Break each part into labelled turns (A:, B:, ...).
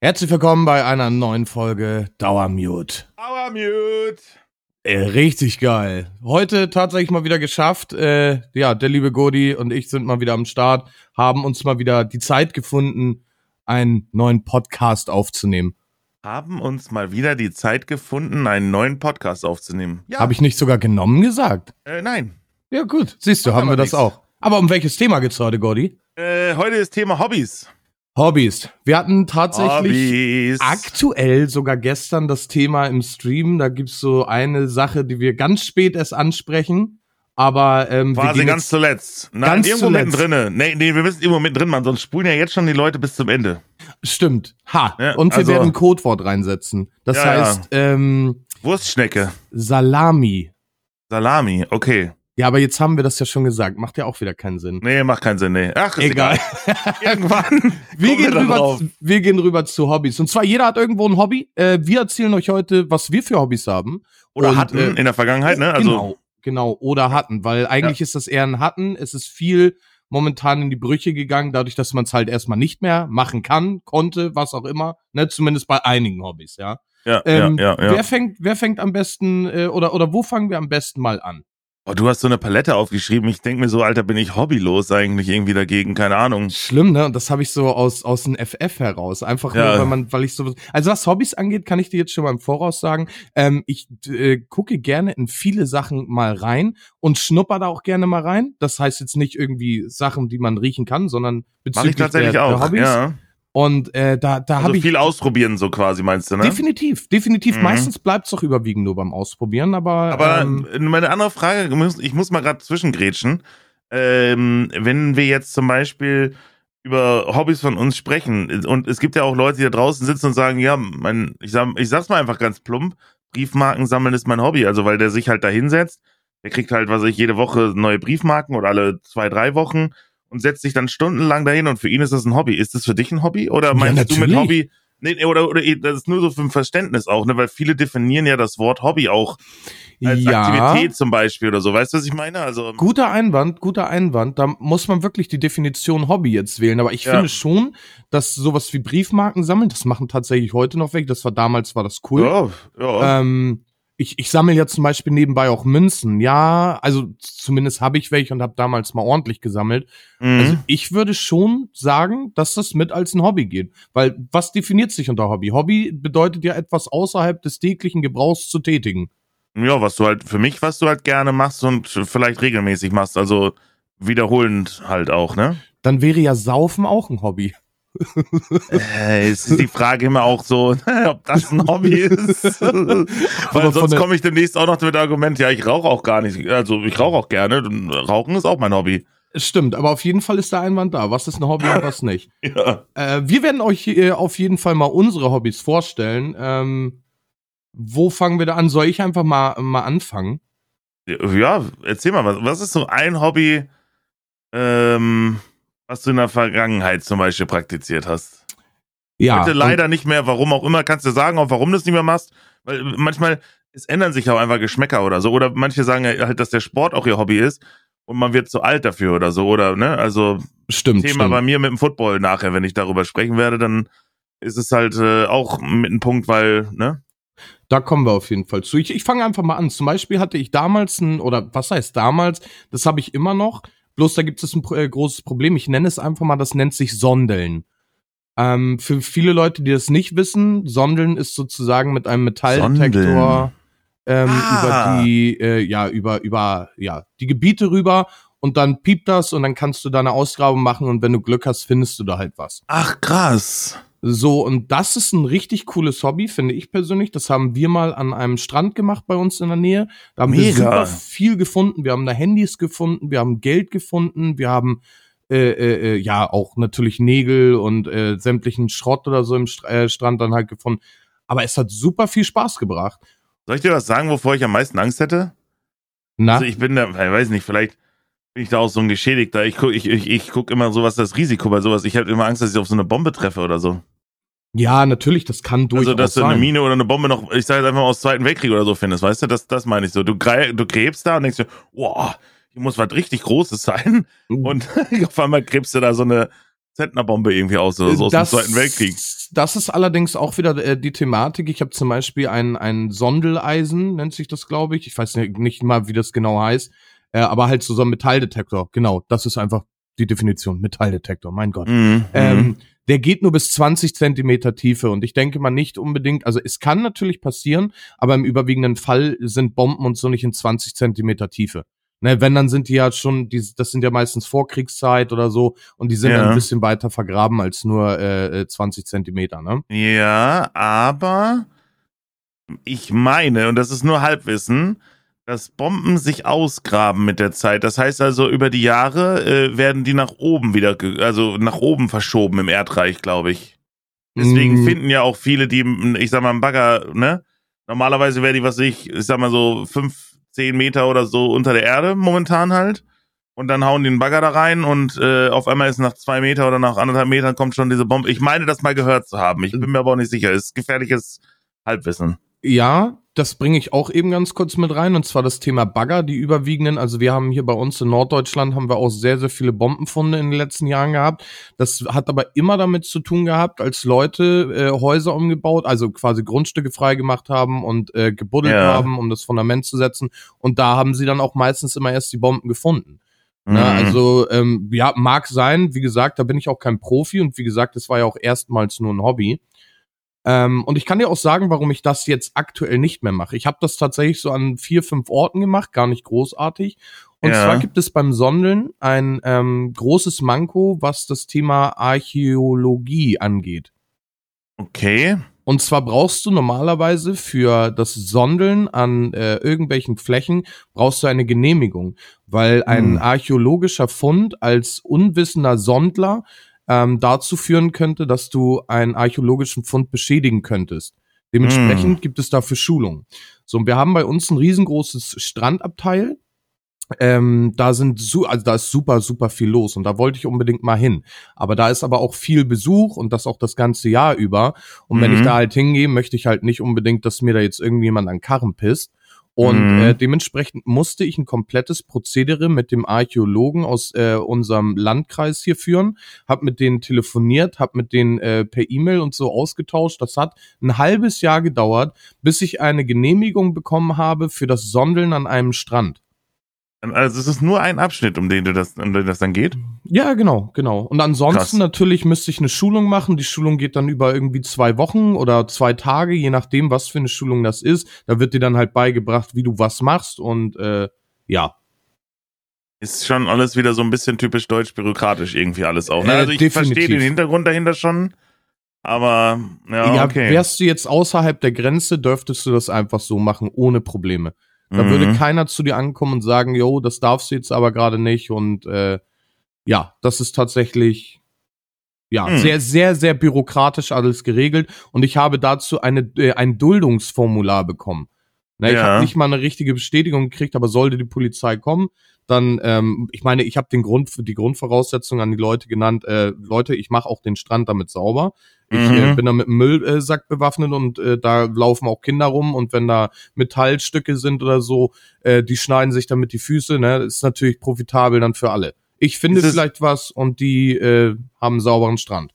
A: Herzlich willkommen bei einer neuen Folge Dauermute.
B: Dauermute.
A: Äh, richtig geil. Heute tatsächlich mal wieder geschafft. Äh, ja, der liebe Godi und ich sind mal wieder am Start, haben uns mal wieder die Zeit gefunden, einen neuen Podcast aufzunehmen.
B: Haben uns mal wieder die Zeit gefunden, einen neuen Podcast aufzunehmen.
A: Ja. Habe ich nicht sogar genommen gesagt?
B: Äh, nein.
A: Ja, gut. Siehst du,
B: Macht
A: haben wir das auch. Aber um welches Thema geht's heute, Godi?
B: Äh, heute ist Thema Hobbys.
A: Hobbys. Wir hatten tatsächlich
B: Hobbys.
A: aktuell sogar gestern das Thema im Stream. Da gibt's so eine Sache, die wir ganz spät erst ansprechen. Aber ähm, wir
B: Quasi ganz zuletzt. Nein,
A: ganz
B: irgendwo
A: zuletzt.
B: mittendrin. Nee, nee, wir müssen irgendwo mittendrin machen, sonst spulen ja jetzt schon die Leute bis zum Ende.
A: stimmt. Ha.
B: Ja,
A: Und wir
B: also-
A: werden ein Codewort reinsetzen. Das
B: Ja, ja.
A: heißt ähm,
B: Wurstschnecke.
A: Salami.
B: Salami, okay.
A: Ja, aber jetzt haben wir das ja schon gesagt. Macht ja auch wieder keinen Sinn.
B: Nee, macht keinen Sinn, nee. Ach, ist
A: Egal.
B: egal. Irgendwann.
A: Wir gehen,
B: da
A: rüber, wir gehen rüber zu Hobbys. Und zwar, jeder hat irgendwo ein Hobby. Äh, wir erzählen euch heute, was wir für Hobbys haben.
B: Oder
A: Und,
B: hatten
A: äh,
B: in der Vergangenheit, ne? Also,
A: genau, genau. Oder hatten, weil eigentlich ist das eher ein Hatten. Es ist viel momentan in die Brüche gegangen, dadurch, dass man es halt erstmal nicht mehr machen kann, konnte, was auch immer. Ne, zumindest bei einigen Hobbys, ja.
B: ja,
A: Ähm,
B: ja, ja, ja.
A: Wer fängt, wer fängt am besten, äh, oder, oder wo fangen wir am besten mal an?
B: Oh, du hast so eine Palette aufgeschrieben. Ich denk mir so, Alter, bin ich hobbylos eigentlich irgendwie dagegen. Keine Ahnung.
A: Schlimm, ne? Und das habe ich so aus, aus dem FF heraus. Einfach
B: Ja.
A: nur, weil man, weil ich so. Also was Hobbys angeht, kann ich dir jetzt schon mal im Voraus sagen. Ähm, ich äh, gucke gerne in viele Sachen mal rein und schnupper da auch gerne mal rein. Das heißt jetzt nicht irgendwie Sachen, die man riechen kann, sondern
B: Mach
A: bezüglich
B: ich tatsächlich
A: der,
B: auch.
A: der Hobbys.
B: Ja.
A: Und äh, da, da
B: Also
A: habe ich
B: viel ausprobieren, so quasi, meinst du, ne?
A: definitiv, definitiv.
B: Mhm.
A: Meistens bleibt's doch überwiegend nur beim Ausprobieren, aber,
B: Aber
A: ähm,
B: meine andere Frage, ich muss- mal gerade zwischengrätschen. Ähm, wenn wir jetzt zum Beispiel über Hobbys von uns sprechen und es gibt ja auch Leute, die da draußen sitzen und sagen, ja, mein, ich, sag, ich sag's mal einfach ganz plump, Briefmarken sammeln ist mein Hobby, also weil der sich halt da hinsetzt, der kriegt halt, was ich, jede Woche neue Briefmarken oder alle zwei, drei Wochen und setzt sich dann stundenlang dahin und für ihn ist das ein Hobby. Ist das für dich ein Hobby oder
A: Ja,
B: meinst du mit. Hobby Nee, oder, oder das ist nur so für ein Verständnis auch, ne? Weil viele definieren ja das Wort Hobby auch als
A: ja.
B: Aktivität zum Beispiel oder so. Weißt du, was ich meine? Also,
A: Guter Einwand, guter Einwand. Da muss man wirklich die Definition Hobby jetzt wählen. Aber ich
B: Ja.
A: finde schon, dass sowas wie Briefmarken sammeln, das machen tatsächlich heute noch weg. Das war damals, war das cool.
B: ja, ja.
A: Ähm, ich, ich sammle ja zum Beispiel nebenbei auch Münzen. Ja, also zumindest habe ich welche und habe damals mal ordentlich gesammelt.
B: mhm.
A: Also ich würde schon sagen, dass das mit als ein Hobby geht. Weil was definiert sich unter Hobby? Hobby bedeutet ja etwas außerhalb des täglichen Gebrauchs zu tätigen.
B: ja, was du halt, für mich, was du halt gerne machst und vielleicht regelmäßig machst. Also wiederholend halt auch, ne?
A: Dann wäre ja Saufen auch ein Hobby.
B: Äh, es ist die Frage immer auch so, ob das ein Hobby ist. Weil sonst komme ich demnächst auch noch mit dem Argument, ja, ich rauche auch gar nicht. Also ich rauche auch gerne. Rauchen ist auch mein Hobby.
A: Stimmt, aber auf jeden Fall ist der Einwand da. Was ist ein Hobby und was nicht?
B: Ja.
A: Äh, wir werden euch äh, auf jeden Fall mal unsere Hobbys vorstellen. Ähm, wo fangen wir da an? Soll ich einfach mal, mal anfangen?
B: Ja, erzähl mal, was, was ist so ein Hobby, ähm, was du in der Vergangenheit zum Beispiel praktiziert hast?
A: Ja,
B: Heute leider nicht mehr, warum auch immer, kannst du sagen, auch warum du es nicht mehr machst? Weil manchmal, es ändern sich auch einfach Geschmäcker oder so. Oder manche sagen halt, dass der Sport auch ihr Hobby ist und man wird zu alt dafür oder so. Oder, ne? Also,
A: stimmt,
B: Thema
A: stimmt.
B: bei mir mit dem Football nachher, wenn ich darüber sprechen werde, dann ist es halt äh, auch mit einem Punkt, weil, ne?
A: Da kommen wir auf jeden Fall zu. Ich, ich fange einfach mal an. Zum Beispiel hatte ich damals ein, oder was heißt damals, das habe ich immer noch. Bloß da gibt es ein äh, großes Problem. Ich nenne es einfach mal, das nennt sich Sondeln. Ähm, für viele Leute, die das nicht wissen, Sondeln ist sozusagen mit einem Metalldetektor ähm,
B: Ah.
A: über die, äh, ja, über, über, ja, die Gebiete rüber und dann piept das und dann kannst du da eine Ausgrabung machen und wenn du Glück hast, findest du da halt was.
B: Ach, krass.
A: So, und das ist ein richtig cooles Hobby, finde ich persönlich. Das haben wir mal an einem Strand gemacht bei uns in der Nähe. Da haben wir
B: Mega.
A: super viel gefunden. Wir haben da Handys gefunden, wir haben Geld gefunden, wir haben äh, äh, äh, ja auch natürlich Nägel und äh, sämtlichen Schrott oder so im St äh, Strand dann halt gefunden. Aber es hat super viel Spaß gebracht.
B: Soll ich dir was sagen, wovor ich am meisten Angst hätte?
A: Na,
B: Also ich bin da, ich weiß nicht, vielleicht bin ich da auch so ein Geschädigter. Ich guck, ich, ich, ich guck immer so, was das Risiko bei sowas. Ich habe immer Angst, dass ich auf so eine Bombe treffe oder so.
A: ja, natürlich, das kann durchaus
B: Also, dass du
A: sein.
B: eine Mine oder eine Bombe noch, ich sage jetzt einfach mal aus dem Zweiten Weltkrieg oder so findest, weißt du? Das, das meine ich so. Du, du gräbst da und denkst dir, wow, hier muss was richtig Großes sein.
A: Mhm.
B: Und auf einmal gräbst du da so eine Zentnerbombe irgendwie aus, oder so aus dem Zweiten Weltkrieg.
A: das ist allerdings auch wieder äh, die Thematik. Ich habe zum Beispiel ein, ein Sondeleisen, nennt sich das, glaube ich. Ich weiß nicht, nicht mal, wie das genau heißt. Äh, aber halt so, so ein Metalldetektor. Genau, das ist einfach die Definition. Metalldetektor, mein Gott.
B: Mhm.
A: Ähm, der geht nur bis 20 Zentimeter Tiefe und ich denke mal nicht unbedingt, also es kann natürlich passieren, aber im überwiegenden Fall sind Bomben und so nicht in 20 Zentimeter Tiefe. Ne, wenn, dann sind die ja schon, die, das sind ja meistens Vorkriegszeit oder so und die sind
B: Ja.
A: ein bisschen weiter vergraben als nur äh, äh, 20 Zentimeter, ne?
B: Ja, aber ich meine, und das ist nur Halbwissen, dass Bomben sich ausgraben mit der Zeit. Das heißt also, über die Jahre äh, werden die nach oben wieder, also nach oben verschoben im Erdreich, glaube ich. Deswegen
A: Mm.
B: finden ja auch viele, die, ich sag mal, einen Bagger, ne? Normalerweise wäre die, was ich, ich sag mal so fünf, zehn Meter oder so unter der Erde momentan halt. Und dann hauen die einen Bagger da rein und äh, auf einmal ist nach zwei Meter oder nach anderthalb Metern kommt schon diese Bombe. Ich meine, das mal gehört zu haben. Ich bin mir aber auch nicht sicher. Ist gefährliches Halbwissen.
A: Ja, das bringe ich auch eben ganz kurz mit rein und zwar das Thema Bagger, die überwiegenden. Also wir haben hier bei uns in Norddeutschland haben wir auch sehr, sehr viele Bombenfunde in den letzten Jahren gehabt. Das hat aber immer damit zu tun gehabt, als Leute äh, Häuser umgebaut, also quasi Grundstücke freigemacht haben und äh, gebuddelt
B: Ja.
A: haben, um das Fundament zu setzen. Und da haben sie dann auch meistens immer erst die Bomben gefunden.
B: Mhm.
A: also ähm, ja, mag sein. Wie gesagt, da bin ich auch kein Profi und wie gesagt, das war ja auch erstmals nur ein Hobby. Ähm, und ich kann dir auch sagen, warum ich das jetzt aktuell nicht mehr mache. Ich habe das tatsächlich so an vier, fünf Orten gemacht, gar nicht großartig. Und
B: Ja.
A: zwar gibt es beim Sondeln ein ähm, großes Manko, was das Thema Archäologie angeht.
B: Okay.
A: Und zwar brauchst du normalerweise für das Sondeln an äh, irgendwelchen Flächen brauchst du eine Genehmigung, weil ein
B: Hm.
A: archäologischer Fund als unwissender Sondler ähm, dazu führen könnte, dass du einen archäologischen Fund beschädigen könntest. Dementsprechend
B: Hm.
A: gibt es dafür Schulung. So, und wir haben bei uns ein riesengroßes Strandabteil. Ähm, da sind su also da ist super super viel los und da wollte ich unbedingt mal hin. Aber da ist aber auch viel Besuch und das auch das ganze Jahr über. Und wenn
B: Mhm.
A: ich da halt hingehe, möchte ich halt nicht unbedingt, dass mir da jetzt irgendjemand an Karren pisst. Und
B: Mhm.
A: äh, dementsprechend musste ich ein komplettes Prozedere mit dem Archäologen aus äh, unserem Landkreis hier führen, hab mit denen telefoniert, hab mit denen äh, per E-Mail und so ausgetauscht. Das hat ein halbes Jahr gedauert, bis ich eine Genehmigung bekommen habe für das Sondeln an einem Strand.
B: Also es ist nur ein Abschnitt, um den du das, um den das dann geht.
A: Ja, genau, genau. Und ansonsten
B: Krass.
A: natürlich müsste ich eine Schulung machen. Die Schulung geht dann über irgendwie zwei Wochen oder zwei Tage, je nachdem, was für eine Schulung das ist. Da wird dir dann halt beigebracht, wie du was machst und äh, ja.
B: Ist schon alles wieder so ein bisschen typisch deutsch-bürokratisch irgendwie alles auch. Ne?
A: Äh,
B: Also ich
A: definitiv.
B: verstehe den Hintergrund dahinter schon, aber ja,
A: Ja,
B: okay.
A: wärst du jetzt außerhalb der Grenze, dürftest du das einfach so machen, ohne Probleme. Da
B: Mhm.
A: würde keiner zu dir ankommen und sagen, jo, das darfst du jetzt aber gerade nicht. Und äh, ja, das ist tatsächlich ja
B: Hm.
A: sehr, sehr, sehr bürokratisch alles geregelt. Und ich habe dazu eine, äh, ein Duldungsformular bekommen. Na, ich
B: Ja.
A: habe nicht mal eine richtige Bestätigung gekriegt, aber sollte die Polizei kommen, dann, ähm, ich meine, ich habe den Grund, die Grundvoraussetzung an die Leute genannt, äh, Leute, ich mache auch den Strand damit sauber. Ich
B: Mhm.
A: äh, bin da mit einem Müllsack bewaffnet und äh, da laufen auch Kinder rum und wenn da Metallstücke sind oder so, äh, die schneiden sich damit die Füße, ne? Das ist natürlich profitabel dann für alle. Ich finde vielleicht was und die äh, haben einen sauberen Strand.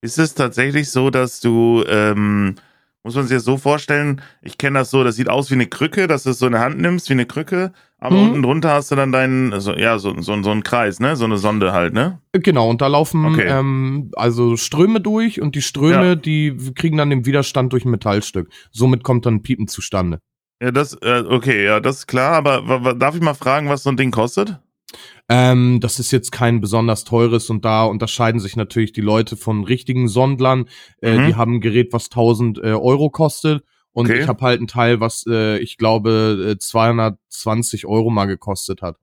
B: Ist es tatsächlich so, dass du, ähm, muss man sich das so vorstellen, ich kenne das so, das sieht aus wie eine Krücke, dass du es so in der Hand nimmst, wie eine Krücke, aber
A: Mhm.
B: unten drunter hast du dann deinen, also, ja, so, so, so einen Kreis, ne? So eine Sonde halt, ne?
A: Genau, und da laufen
B: Okay.
A: ähm, also Ströme durch und die Ströme,
B: Ja.
A: die kriegen dann den Widerstand durch ein Metallstück. Somit kommt dann ein Piepen zustande.
B: Ja, das, äh, okay, ja, das ist klar, aber darf ich mal fragen, was so ein Ding kostet?
A: Ähm, das ist jetzt kein besonders teures und da unterscheiden sich natürlich die Leute von richtigen Sondlern. Äh,
B: Mhm.
A: Die haben ein Gerät, was 1000 äh, Euro kostet und
B: Okay.
A: ich habe halt ein Teil, was äh, ich glaube äh, 220 Euro mal gekostet hat.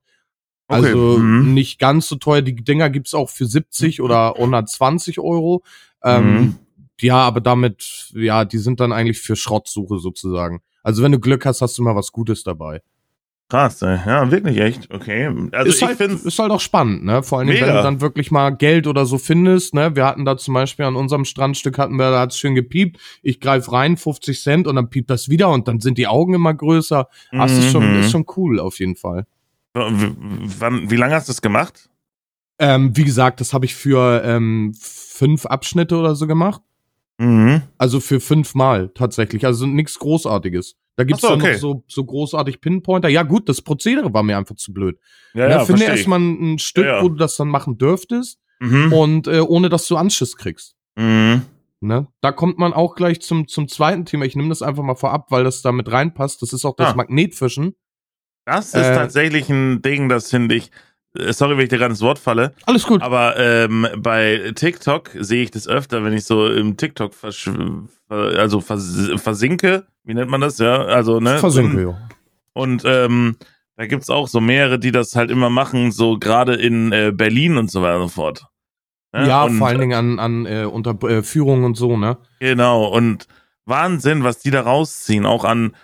B: Okay,
A: Also
B: mhm.
A: nicht ganz so teuer. Die Dinger gibt's auch für 70 oder 120 Euro. Ähm,
B: Mhm.
A: Ja, aber damit, ja, die sind dann eigentlich für Schrottsuche sozusagen. Also wenn du Glück hast, hast du mal was Gutes dabei.
B: Krass, ey. ja, wirklich echt, okay. Also
A: ist,
B: ich
A: halt,
B: finde
A: ist halt auch spannend, ne? Vor allem, wenn du dann wirklich mal Geld oder so findest, ne? Wir hatten da zum Beispiel an unserem Strandstück hatten wir, da hat's schön gepiept. Ich greif rein, 50 Cent und dann piept das wieder und dann sind die Augen immer größer. Das ist schon,
B: Mhm.
A: ist schon cool auf jeden Fall.
B: W- Wann, wie lange hast du das gemacht?
A: Ähm, wie gesagt, das habe ich für ähm, fünf Abschnitte oder so gemacht.
B: Mhm.
A: Also für fünfmal tatsächlich. Also nichts Großartiges. Da gibt's
B: Ach so,
A: dann
B: okay.
A: noch so, so großartig Pinpointer. Ja, gut, das Prozedere war mir einfach zu blöd.
B: Ja,
A: Ja,
B: ja,
A: Finde erstmal ein Stück,
B: Ja, ja.
A: wo du das dann machen dürftest
B: Mhm.
A: und äh, ohne dass du Anschiss kriegst.
B: Mhm.
A: Ne? Da kommt man auch gleich zum, zum zweiten Thema. Ich nehme das einfach mal vorab, weil das da mit reinpasst. Das ist auch das
B: Ah.
A: Magnetfischen.
B: Das ist
A: Äh,
B: tatsächlich ein Ding, das finde ich. Äh, Sorry, wenn ich dir gerade ins Wort falle,
A: Alles gut.
B: aber ähm, bei TikTok sehe ich das öfter, wenn ich so im TikTok versch ver- also vers versinke, wie nennt man das, ja? Also, ne?
A: Versinke, ja.
B: Und ähm, da gibt's auch so mehrere, die das halt immer machen, so gerade in äh, Berlin und so weiter und so fort. Ne?
A: Ja,
B: und,
A: vor allen Dingen an, an äh, unter äh, Führung und so, ne?
B: Genau, und Wahnsinn, was die da rausziehen, auch an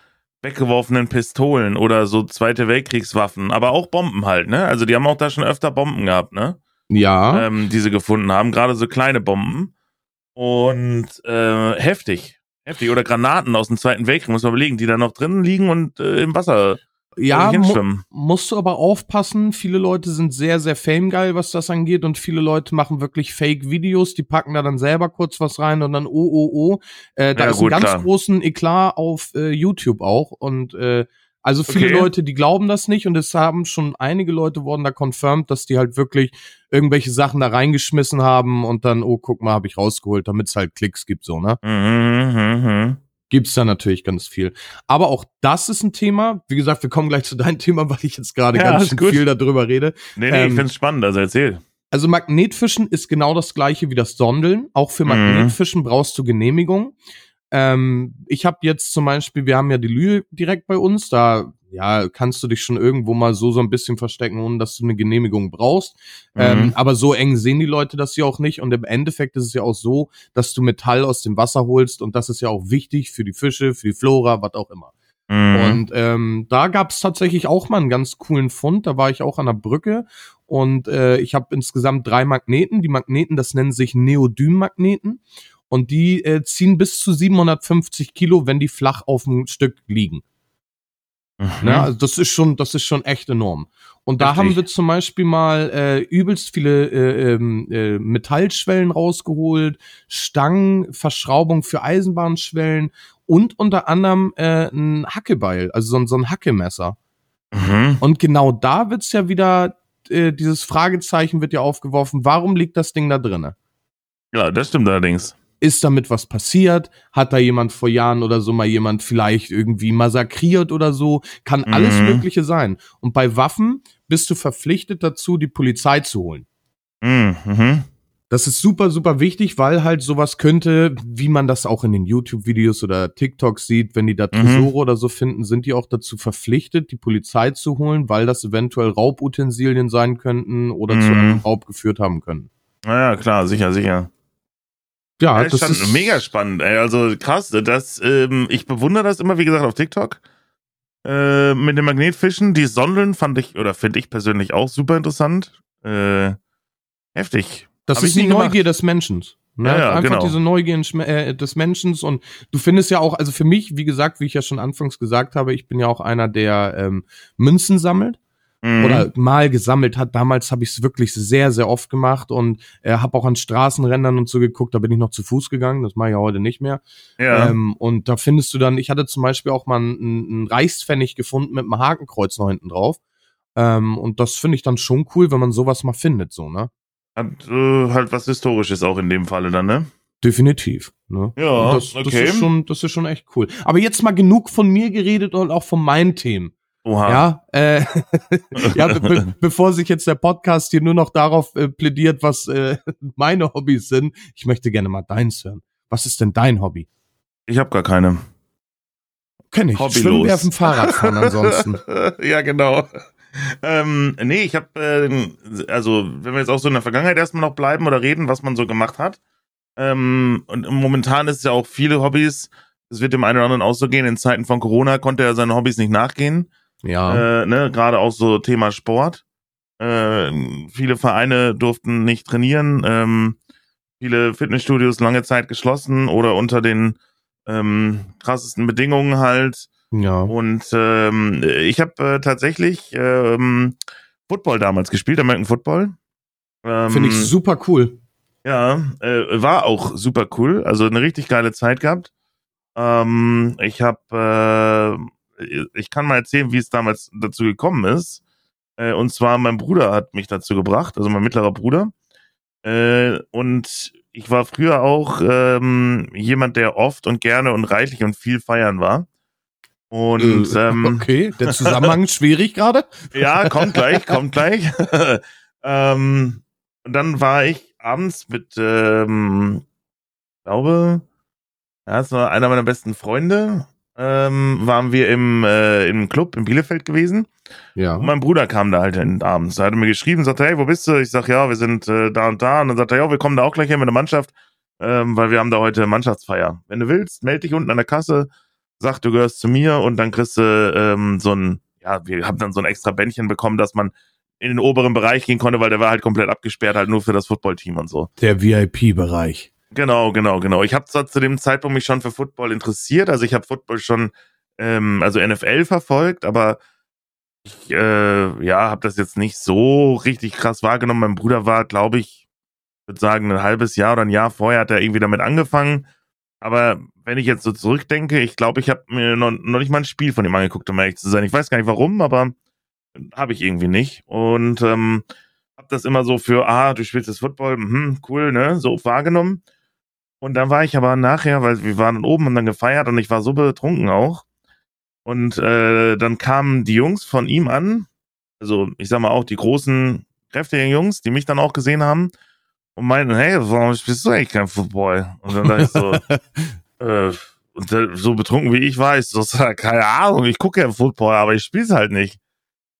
B: weggeworfenen Pistolen oder so Zweite Weltkriegswaffen, aber auch Bomben halt, ne? Also die haben auch da schon öfter Bomben gehabt, ne?
A: Ja.
B: Ähm, die sie gefunden haben, gerade so kleine Bomben. Und äh, heftig. Heftig. Oder Granaten aus dem Zweiten Weltkrieg, muss man überlegen, die da noch drin liegen und äh, im Wasser
A: ja, mu musst du aber aufpassen. Viele Leute sind sehr, sehr famegeil, was das angeht. Und viele Leute machen wirklich Fake-Videos. Die packen da dann selber kurz was rein und dann oh, oh, oh. Äh, da
B: Ja,
A: ist
B: gut,
A: ein ganz
B: klar.
A: großen Eklat auf äh, YouTube auch. Und äh, also viele
B: Okay.
A: Leute, die glauben das nicht. Und es haben schon einige Leute wurden da confirmed, dass die halt wirklich irgendwelche Sachen da reingeschmissen haben und dann, oh, guck mal, habe ich rausgeholt, damit es halt Klicks gibt, so, ne?
B: Mhm, mhm, mhm.
A: Gibt's da natürlich ganz viel. Aber auch das ist ein Thema. Wie gesagt, wir kommen gleich zu deinem Thema, weil ich jetzt gerade
B: Ja,
A: ganz schön
B: gut.
A: viel darüber rede.
B: Nee, nee,
A: Ähm,
B: ich find's spannend, also erzähl.
A: Also Magnetfischen ist genau das gleiche wie das Sondeln. Auch für
B: Mhm.
A: Magnetfischen brauchst du Genehmigung. Ähm, ich habe jetzt zum Beispiel, wir haben ja die Lühe direkt bei uns, da ja, kannst du dich schon irgendwo mal so so ein bisschen verstecken, ohne dass du eine Genehmigung brauchst. Ähm,
B: Mhm.
A: aber so eng sehen die Leute das ja auch nicht. Und im Endeffekt ist es ja auch so, dass du Metall aus dem Wasser holst und das ist ja auch wichtig für die Fische, für die Flora, was auch immer.
B: Mhm.
A: Und ähm, da gab es tatsächlich auch mal einen ganz coolen Fund. Da war ich auch an der Brücke und äh, ich habe insgesamt drei Magneten. Die Magneten, das nennen sich Neodym-Magneten und die äh, ziehen bis zu 750 Kilo, wenn die flach auf dem Stück liegen.
B: Mhm.
A: Ne? Also das ist schon, das ist schon echt enorm. Und da
B: Heftig.
A: haben wir zum Beispiel mal äh, übelst viele äh, ähm, äh, Metallschwellen rausgeholt, Stangen, Verschraubung für Eisenbahnschwellen und unter anderem äh, ein Hackebeil, also so, ein- so ein Hackemesser.
B: Mhm.
A: Und genau da wird's ja wieder, äh, dieses Fragezeichen wird ja aufgeworfen, warum liegt das Ding da drinne?
B: Ja, das stimmt allerdings.
A: Ist damit was passiert? Hat da jemand vor Jahren oder so mal jemand vielleicht irgendwie massakriert oder so? Kann alles
B: Mhm.
A: Mögliche sein. Und bei Waffen bist du verpflichtet dazu, die Polizei zu holen.
B: Mhm. Mhm.
A: Das ist super, super wichtig, weil halt sowas könnte, wie man das auch in den YouTube-Videos oder TikToks sieht, wenn die da Tresore oder so finden, sind die auch dazu verpflichtet, die Polizei zu holen, weil das eventuell Raubutensilien sein könnten oder zu
B: Mhm.
A: einem Raub geführt haben können.
B: Naja, klar, sicher, sicher.
A: Ja,
B: das
A: das
B: ist mega spannend. Ey. Also krass, das, ähm, ich bewundere das immer, wie gesagt, auf TikTok. Äh, mit den Magnetfischen. Die Sondeln fand ich, oder finde ich persönlich auch super interessant. Äh, heftig.
A: Das
B: Hab
A: ist die. Neugier des Menschen. Ne?
B: Ja, ja,
A: Einfach
B: genau.
A: diese Neugier äh, des Menschen und du findest ja auch, also für mich, wie gesagt, wie ich ja schon anfangs gesagt habe, ich bin ja auch einer, der ähm, Münzen sammelt
B: Mhm.
A: oder mal gesammelt hat. Damals habe ich es wirklich sehr, sehr oft gemacht und äh, habe auch an Straßenrändern und so geguckt. Da bin ich noch zu Fuß gegangen, das mache ich ja heute nicht mehr.
B: ja.
A: Ähm, und da findest du dann, ich hatte zum Beispiel auch mal einen, einen Reichspfennig gefunden mit einem Hakenkreuz noch hinten drauf. Ähm, und das finde ich dann schon cool, wenn man sowas mal findet, so, ne?
B: Hat äh, halt was Historisches auch in dem Falle dann, ne?
A: Definitiv. Ne?
B: Ja,
A: das, das
B: okay.
A: ist schon, das ist schon echt cool. Aber jetzt mal genug von mir geredet und auch von meinen Themen.
B: Oha.
A: Ja, äh, ja be be bevor sich jetzt der Podcast hier nur noch darauf äh, plädiert, was äh, meine Hobbys sind, ich möchte gerne mal deins hören. Was ist denn dein Hobby?
B: Ich habe gar keine.
A: Kenn ich.
B: Hobbylos.
A: Fahrrad fahren ansonsten.
B: ja, genau. Ähm, nee, ich habe, äh, also wenn wir jetzt auch so in der Vergangenheit erstmal noch bleiben oder reden, was man so gemacht hat. Ähm, und momentan ist es ja auch viele Hobbys, das wird dem einen oder anderen auch so gehen, in Zeiten von Corona konnte er seinen Hobbys nicht nachgehen.
A: Ja.
B: Äh, ne, Gerade auch so Thema Sport. Äh, viele Vereine durften nicht trainieren, ähm, viele Fitnessstudios lange Zeit geschlossen oder unter den ähm, krassesten Bedingungen halt.
A: ja.
B: Und ähm, ich habe äh, tatsächlich ähm, Football damals gespielt, American Football. Ähm,
A: Finde ich super cool.
B: Ja, äh, war auch super cool. Also eine richtig geile Zeit gehabt. Ähm, ich habe, äh, ich kann mal erzählen, wie es damals dazu gekommen ist. Äh, und zwar mein Bruder hat mich dazu gebracht, also mein mittlerer Bruder. Äh, und ich war früher auch ähm, jemand, der oft und gerne und reichlich und viel feiern war. Und
A: Äh,
B: ähm,
A: okay, der Zusammenhang ist schwierig gerade.
B: ja, kommt gleich, kommt gleich. ähm, und dann war ich abends mit, ähm, glaube, ja, es war einer meiner besten Freunde, ähm, waren wir im, äh, im Club in Bielefeld gewesen.
A: Ja.
B: Und mein Bruder kam da halt abends. Er hatte mir geschrieben, sagte, hey, wo bist du? Ich sag, ja, wir sind äh, da und da. Und dann sagt er, ja, wir kommen da auch gleich hin mit der Mannschaft, ähm, weil wir haben da heute Mannschaftsfeier. Wenn du willst, melde dich unten an der Kasse, sag, du gehörst zu mir und dann kriegst du ähm, so ein, ja, wir haben dann so ein extra Bändchen bekommen, dass man in den oberen Bereich gehen konnte, weil der war halt komplett abgesperrt, halt nur für das Footballteam und so.
A: Der VIP-Bereich.
B: Genau, genau, genau. Ich habe zu dem Zeitpunkt mich schon für Football interessiert, also ich habe Football schon, ähm, also NFL verfolgt, aber ich, äh, ja, habe das jetzt nicht so richtig krass wahrgenommen. Mein Bruder war, glaube ich, würde sagen, ein halbes Jahr oder ein Jahr vorher hat er irgendwie damit angefangen. Aber wenn ich jetzt so zurückdenke, ich glaube, ich habe mir noch, noch nicht mal ein Spiel von ihm angeguckt, um ehrlich zu sein. Ich weiß gar nicht warum, aber habe ich irgendwie nicht. Und ähm, habe das immer so für, ah, du spielst das Football, mhm, cool, ne, so wahrgenommen. Und dann war ich aber nachher, weil wir waren oben und dann gefeiert und ich war so betrunken auch. Und äh, dann kamen die Jungs von ihm an, also ich sag mal auch die großen, kräftigen Jungs, die mich dann auch gesehen haben und meinten, hey, warum spielst du eigentlich kein Football? Und dann dachte ich so, äh, und der, so betrunken wie ich war, ich so, keine Ahnung, ich gucke ja Football, aber ich spiel's halt nicht.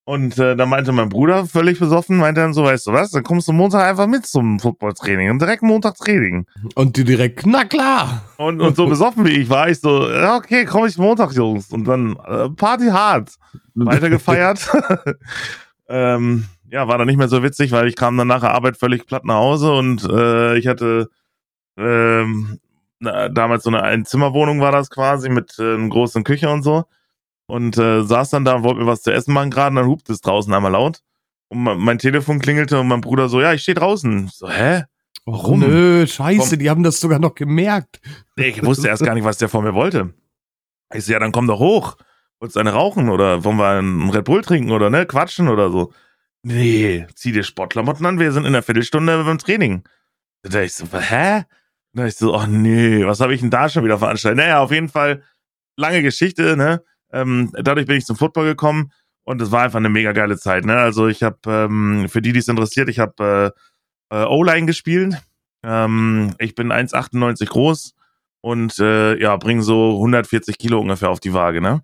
B: Und äh, dann meinte mein Bruder, völlig besoffen, meinte dann so, weißt du was, dann kommst du Montag einfach mit zum Footballtraining und direkt Montag Training.
A: Und die direkt, na klar.
B: Und, und so besoffen wie ich war, ich so, ja, okay, komm ich Montag, Jungs. Und dann äh, Party hart. Weiter gefeiert. ähm, ja, war dann nicht mehr so witzig, weil ich kam dann nach der Arbeit völlig platt nach Hause und äh, ich hatte ähm, damals so eine Einzimmerwohnung war das quasi mit äh, einer großen Küche und so. Und äh, saß dann da, wollte mir was zu essen machen gerade, und dann hupt es draußen einmal laut. Und mein, Telefon klingelte und mein Bruder so, ja, ich stehe draußen. So, hä?
A: Warum? Nö, scheiße,
B: Komm.
A: die haben das sogar noch gemerkt.
B: Nee, ich wusste erst gar nicht, was der von mir wollte. Ich so, ja, dann komm doch hoch. Wolltest du eine rauchen oder wollen wir einen Red Bull trinken oder ne, quatschen oder so? Nee, zieh dir Sportklamotten an, wir sind in einer Viertelstunde beim Training. Da dachte ich so, hä? Da dachte ich so, oh nee, was habe ich denn da schon wieder veranstaltet? Naja, auf jeden Fall, lange Geschichte, ne? Ähm, dadurch bin ich zum Football gekommen und es war einfach eine mega geile Zeit, ne? Also ich habe, ähm, für die, die es interessiert, ich habe äh, äh, O-Line gespielt. Ähm, ich bin 1,98 groß und äh, ja, bring so 140 Kilo ungefähr auf die Waage, ne?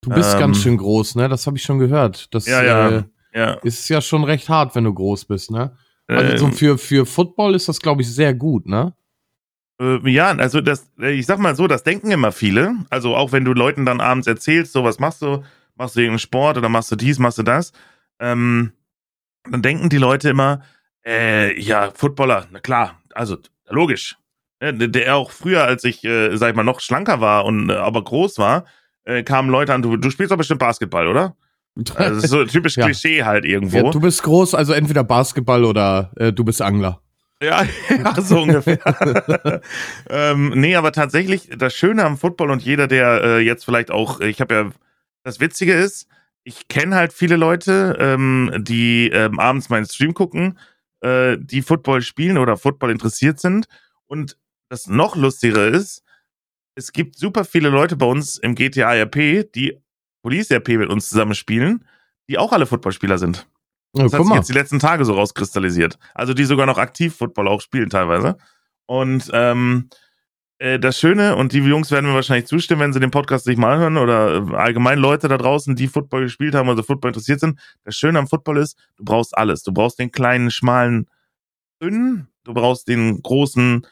A: Du bist
B: Ähm,
A: ganz schön groß, ne? Das habe ich schon gehört. Das
B: Ja, ja.
A: Äh,
B: Ja.
A: ist ja schon recht hart, wenn du groß bist, ne? Also so
B: Ähm,
A: für, für Football ist das, glaube ich, sehr gut, ne?
B: Äh, ja, also das, äh, ich sag mal so, das denken immer viele. Also auch wenn du Leuten dann abends erzählst, so was machst du, machst du irgendeinen Sport oder machst du dies, machst du das, ähm, dann denken die Leute immer, äh, ja, Footballer, na klar, also logisch. Der auch früher, als ich, äh, sag ich mal, noch schlanker war und äh, aber groß war, äh, kamen Leute an, du, du spielst doch bestimmt Basketball, oder? Also das ist so typisch
A: Ja.
B: Klischee halt irgendwo.
A: Ja, du bist groß, also entweder Basketball oder äh, du bist Angler.
B: Ja, ja so ungefähr. ähm, nee, aber tatsächlich, das Schöne am Football und jeder, der äh, jetzt vielleicht auch, ich habe ja, das Witzige ist, ich kenne halt viele Leute, ähm, die ähm, abends meinen Stream gucken, äh, die Football spielen oder Football interessiert sind. Und das noch lustigere ist, es gibt super viele Leute bei uns im GTA RP, die Police RP mit uns zusammen spielen, die auch alle Footballspieler sind. Das hat
A: guck
B: sich jetzt die letzten Tage so rauskristallisiert. Also die sogar noch aktiv Football auch spielen teilweise. Und ähm, äh, das Schöne, und die Jungs werden mir wahrscheinlich zustimmen, wenn sie den Podcast sich mal anhören, oder äh, allgemein Leute da draußen, die Football gespielt haben, also Football interessiert sind. Das Schöne am Football ist, du brauchst alles. Du brauchst den kleinen, schmalen, dünnen, du brauchst den großen,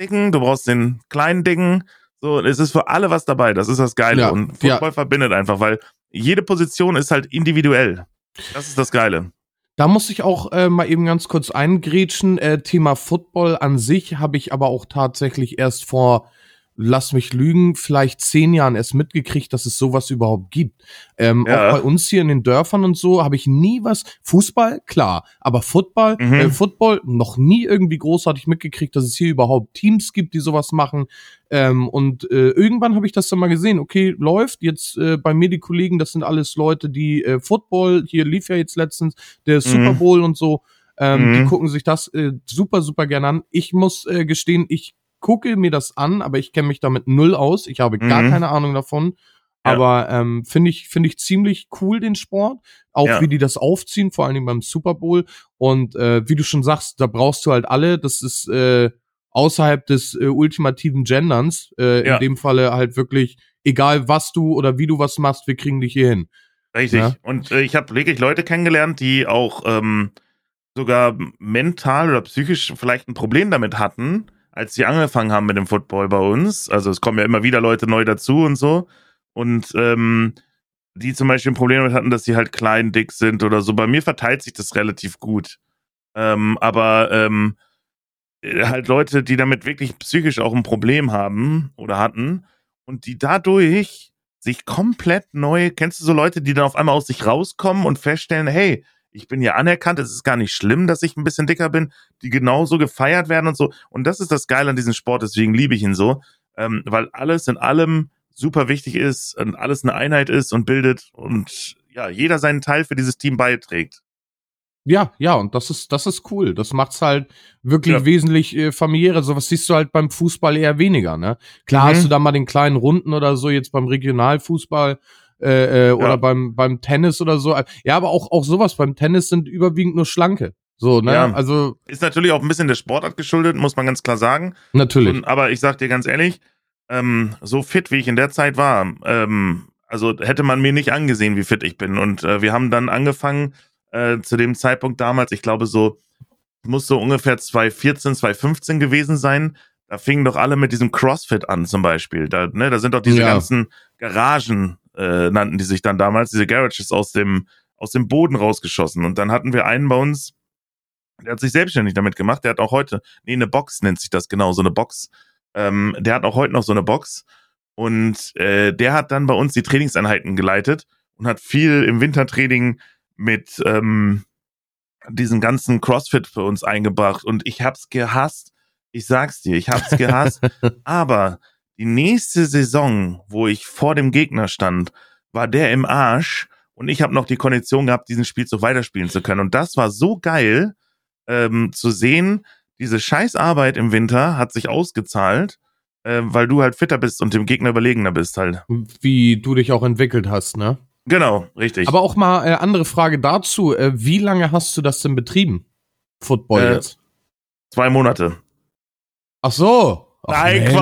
B: dicken, du brauchst den kleinen, dicken. So, es ist für alle was dabei. Das ist das Geile.
A: Ja,
B: und
A: ja.
B: Football verbindet einfach, weil jede Position ist halt individuell. Das ist das Geile.
A: Da muss ich auch äh, mal eben ganz kurz eingrätschen. Äh, Thema Football an sich habe ich aber auch tatsächlich erst vor lass mich lügen, vielleicht zehn Jahren erst mitgekriegt, dass es sowas überhaupt gibt. Ähm,
B: Ja.
A: Auch bei uns hier in den Dörfern und so habe ich nie was. Fußball, klar, aber Football,
B: Mhm.
A: äh, Football noch nie irgendwie großartig mitgekriegt, dass es hier überhaupt Teams gibt, die sowas machen. Ähm, und äh, irgendwann habe ich das dann mal gesehen. Okay, läuft jetzt äh, bei mir die Kollegen, das sind alles Leute, die äh, Football, hier lief ja jetzt letztens der Super Bowl und so. Ähm,
B: Mhm.
A: Die gucken sich das äh, super, super gerne an. Ich muss äh, gestehen, ich gucke mir das an, aber ich kenne mich damit null aus. Ich habe gar
B: Mhm.
A: keine Ahnung davon.
B: Ja.
A: Aber ähm, finde ich, finde ich ziemlich cool, den Sport. Auch
B: Ja.
A: wie die das aufziehen, vor allen Dingen beim Super Bowl. Und äh, wie du schon sagst, da brauchst du halt alle. Das ist äh, außerhalb des äh, ultimativen Genderns. Äh,
B: Ja.
A: In dem Falle halt wirklich, egal was du oder wie du was machst, wir kriegen dich hier hin.
B: Richtig.
A: Ja.
B: Und äh, ich habe wirklich Leute kennengelernt, die auch ähm, sogar mental oder psychisch vielleicht ein Problem damit hatten, als sie angefangen haben mit dem Football bei uns. Also es kommen ja immer wieder Leute neu dazu und so. Und ähm, die zum Beispiel ein Problem damit hatten, dass sie halt klein, dick sind oder so. Bei mir verteilt sich das relativ gut. Ähm, aber ähm, äh, halt Leute, die damit wirklich psychisch auch ein Problem haben oder hatten und die dadurch sich komplett neu, kennst du so Leute, die dann auf einmal aus sich rauskommen und feststellen, hey, ich bin ja anerkannt, es ist gar nicht schlimm, dass ich ein bisschen dicker bin, die genauso gefeiert werden und so. Und das ist das Geile an diesem Sport, deswegen liebe ich ihn so, ähm, weil alles in allem super wichtig ist und alles eine Einheit ist und bildet und ja, jeder seinen Teil für dieses Team beiträgt.
A: Ja, ja, und das ist, das ist cool. Das macht's halt wirklich
B: Ja.
A: wesentlich äh, familiärer. Sowas siehst du halt beim Fußball eher weniger, ne? Klar
B: Mhm.
A: hast du da mal den kleinen Runden oder so, jetzt beim Regionalfußball äh, äh, oder beim, beim Tennis oder so. Ja, aber auch, auch sowas. Beim Tennis sind überwiegend nur Schlanke. So, ne?
B: Ja.
A: Also,
B: Ist natürlich auch ein bisschen der Sportart geschuldet, muss man ganz klar sagen.
A: natürlich.
B: Und, aber ich sag dir ganz ehrlich, ähm, so fit wie ich in der Zeit war, ähm, also hätte man mir nicht angesehen, wie fit ich bin. Und äh, wir haben dann angefangen, äh, zu dem Zeitpunkt damals, ich glaube so, muss so ungefähr 2014, 2015 gewesen sein. Da fingen doch alle mit diesem CrossFit an zum Beispiel. Da, ne, da sind doch diese
A: Ja.
B: ganzen Garagen, äh, nannten die sich dann damals, diese Garages aus dem, aus dem Boden rausgeschossen. Und dann hatten wir einen bei uns, der hat sich selbstständig damit gemacht. Der hat auch heute, nee, eine Box nennt sich das genau, so eine Box. Ähm, der hat auch heute noch so eine Box. Und äh, der hat dann bei uns die Trainingseinheiten geleitet und hat viel im Wintertraining mit ähm, diesen ganzen CrossFit für uns eingebracht. Und ich hab's gehasst. Ich sag's dir, ich hab's gehasst. Aber die nächste Saison, wo ich vor dem Gegner stand, war der im Arsch. Und ich habe noch die Kondition gehabt, diesen Spielzug weiterspielen zu können. Und das war so geil, ähm, zu sehen, diese scheiß Arbeit im Winter hat sich ausgezahlt, äh, weil du halt fitter bist und dem Gegner überlegener bist halt.
A: Wie du dich auch entwickelt hast, ne?
B: Genau, richtig.
A: Aber auch mal äh, andere Frage dazu. Äh, wie lange hast du das denn betrieben? Football
B: Äh,
A: jetzt?
B: Zwei Monate.
A: Ach so. Ach,
B: Nein,
A: Mensch.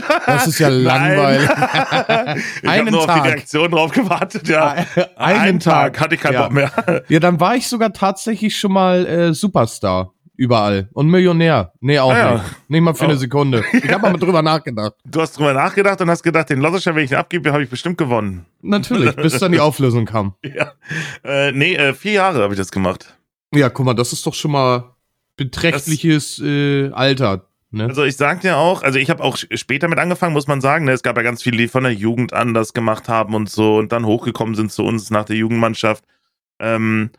B: Quatsch.
A: Das ist ja langweilig.
B: ich habe
A: Einen
B: nur auf
A: Tag.
B: die Reaktion drauf gewartet, ja.
A: Einen Tag.
B: hatte ich keinen
A: Ja.
B: Bock mehr.
A: Ja, dann war ich sogar tatsächlich schon mal äh, Superstar. Überall. Und Millionär. Nee, auch
B: Ah ja.
A: nicht. Nicht mal für
B: Oh.
A: eine Sekunde. Ich habe mal drüber nachgedacht.
B: Du hast drüber nachgedacht und hast gedacht, den Lottoschein, wenn ich ihn abgebe, habe ich bestimmt gewonnen.
A: Natürlich, bis dann die Auflösung kam.
B: Ja. Äh, nee, äh, vier Jahre habe ich das gemacht.
A: Ja, guck mal, das ist doch schon mal beträchtliches äh, Alter. Ne?
B: Also ich sag dir auch, also ich habe auch später mit angefangen, muss man sagen. Ne? Es gab ja ganz viele, die von der Jugend an das gemacht haben und so und dann hochgekommen sind zu uns nach der Jugendmannschaft. Ähm,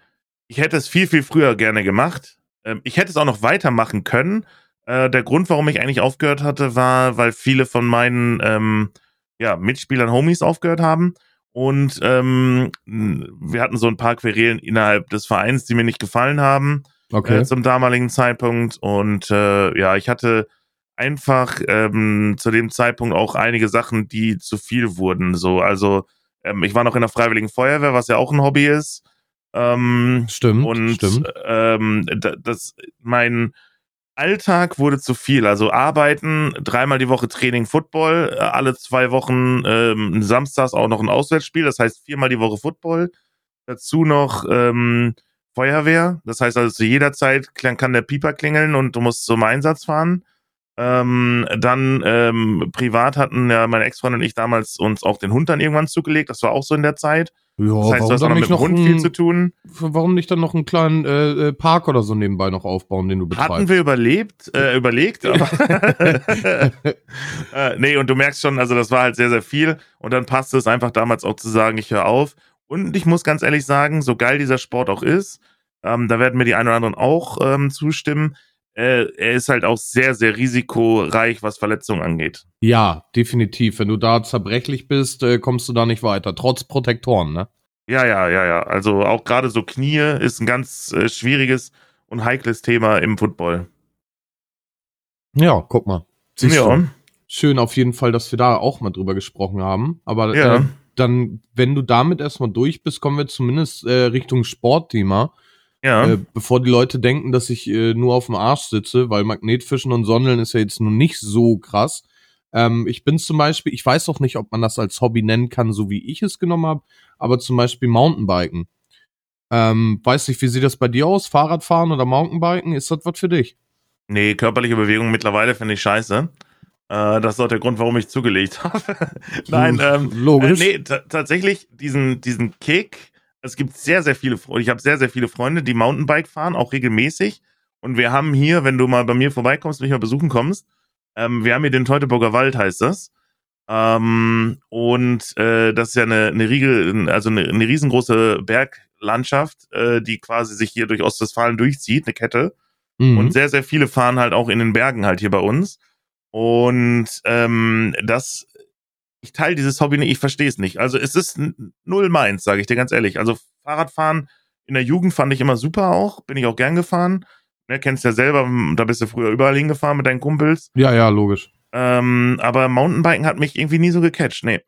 B: ich hätte es viel, viel früher gerne gemacht. Ähm, ich hätte es auch noch weitermachen können. Äh, der Grund, warum ich eigentlich aufgehört hatte, war, weil viele von meinen ähm, ja, Mitspielern, Homies aufgehört haben. Und ähm, wir hatten so ein paar Querelen innerhalb des Vereins, die mir nicht gefallen haben
A: Okay.
B: äh, zum damaligen Zeitpunkt. Und äh, ja, ich hatte einfach ähm, zu dem Zeitpunkt auch einige Sachen, die zu viel wurden. So, also ähm, ich war noch in der Freiwilligen Feuerwehr, was ja auch ein Hobby ist. Ähm,
A: Stimmt,
B: und
A: stimmt.
B: Ähm, da- das, mein Alltag wurde zu viel. Also arbeiten, dreimal die Woche Training Football, äh, alle zwei Wochen ähm, samstags auch noch ein Auswärtsspiel, das heißt viermal die Woche Football. Dazu noch ähm, Feuerwehr, das heißt also zu jeder Zeit kann der Pieper klingeln und du musst zum Einsatz fahren. Ähm, dann ähm, privat hatten ja meine Ex-Freundin und ich damals uns auch den Hund dann irgendwann zugelegt, das war auch so in der Zeit.
A: Ja,
B: Das heißt, du hast auch noch mit dem Hund viel
A: ein-
B: zu tun.
A: Warum nicht dann noch einen kleinen äh, äh, Park oder so nebenbei noch aufbauen, den du betreibst?
B: Hatten wir überlebt, äh, überlegt, aber äh, nee, und du merkst schon, also das war halt sehr, sehr viel. Und dann passte es einfach damals auch zu sagen, ich höre auf. Und ich muss ganz ehrlich sagen, so geil dieser Sport auch ist, ähm, da werden mir die einen oder anderen auch ähm, zustimmen. Äh, er ist halt auch sehr, sehr risikoreich, was Verletzungen angeht.
A: Ja, definitiv. Wenn du da zerbrechlich bist, äh, kommst du da nicht weiter. Trotz Protektoren, ne?
B: Ja, ja, ja, ja. Also auch gerade so Knie ist ein ganz äh, schwieriges und heikles Thema im Football.
A: Ja, guck mal. Siehst
B: ja,
A: du. Schön auf jeden Fall, dass wir da auch mal drüber gesprochen haben. Aber
B: Ja.
A: äh, dann, wenn du damit erstmal durch bist, kommen wir zumindest äh, Richtung Sportthema.
B: ja.
A: Äh, bevor die Leute denken, dass ich äh, nur auf dem Arsch sitze, weil Magnetfischen und Sondeln ist ja jetzt nun nicht so krass. Ähm, ich bin zum Beispiel, ich weiß auch nicht, ob man das als Hobby nennen kann, so wie ich es genommen habe, aber zum Beispiel Mountainbiken. Ähm, weiß nicht, wie sieht das bei dir aus? Fahrradfahren oder Mountainbiken? Ist das was für dich?
B: Nee, körperliche Bewegung mittlerweile finde ich scheiße. Äh, das ist auch der Grund, warum ich zugelegt habe. Nein, ähm, äh,
A: logisch.
B: nee, ta- tatsächlich diesen, diesen Kick. Es gibt sehr, sehr viele, ich habe sehr, sehr viele Freunde, die Mountainbike fahren, auch regelmäßig. Und wir haben hier, wenn du mal bei mir vorbeikommst, mich mal besuchen kommst, ähm, wir haben hier den Teutoburger Wald, heißt das. Ähm, und äh, das ist ja eine, eine Riegel, also eine, eine riesengroße Berglandschaft, äh, die quasi sich hier durch Ostwestfalen durchzieht, eine Kette.
A: Mhm.
B: Und sehr, sehr viele fahren halt auch in den Bergen halt hier bei uns. Und ähm, das, ich teile dieses Hobby nicht, ich verstehe es nicht. Also es ist null meins, sage ich dir ganz ehrlich. Also Fahrradfahren in der Jugend fand ich immer super auch, bin ich auch gern gefahren. Ne, kennst ja selber, m, da bist du früher überall hingefahren mit deinen Kumpels.
A: ja, ja, logisch.
B: Ähm, aber Mountainbiken hat mich irgendwie nie so gecatcht. Nee.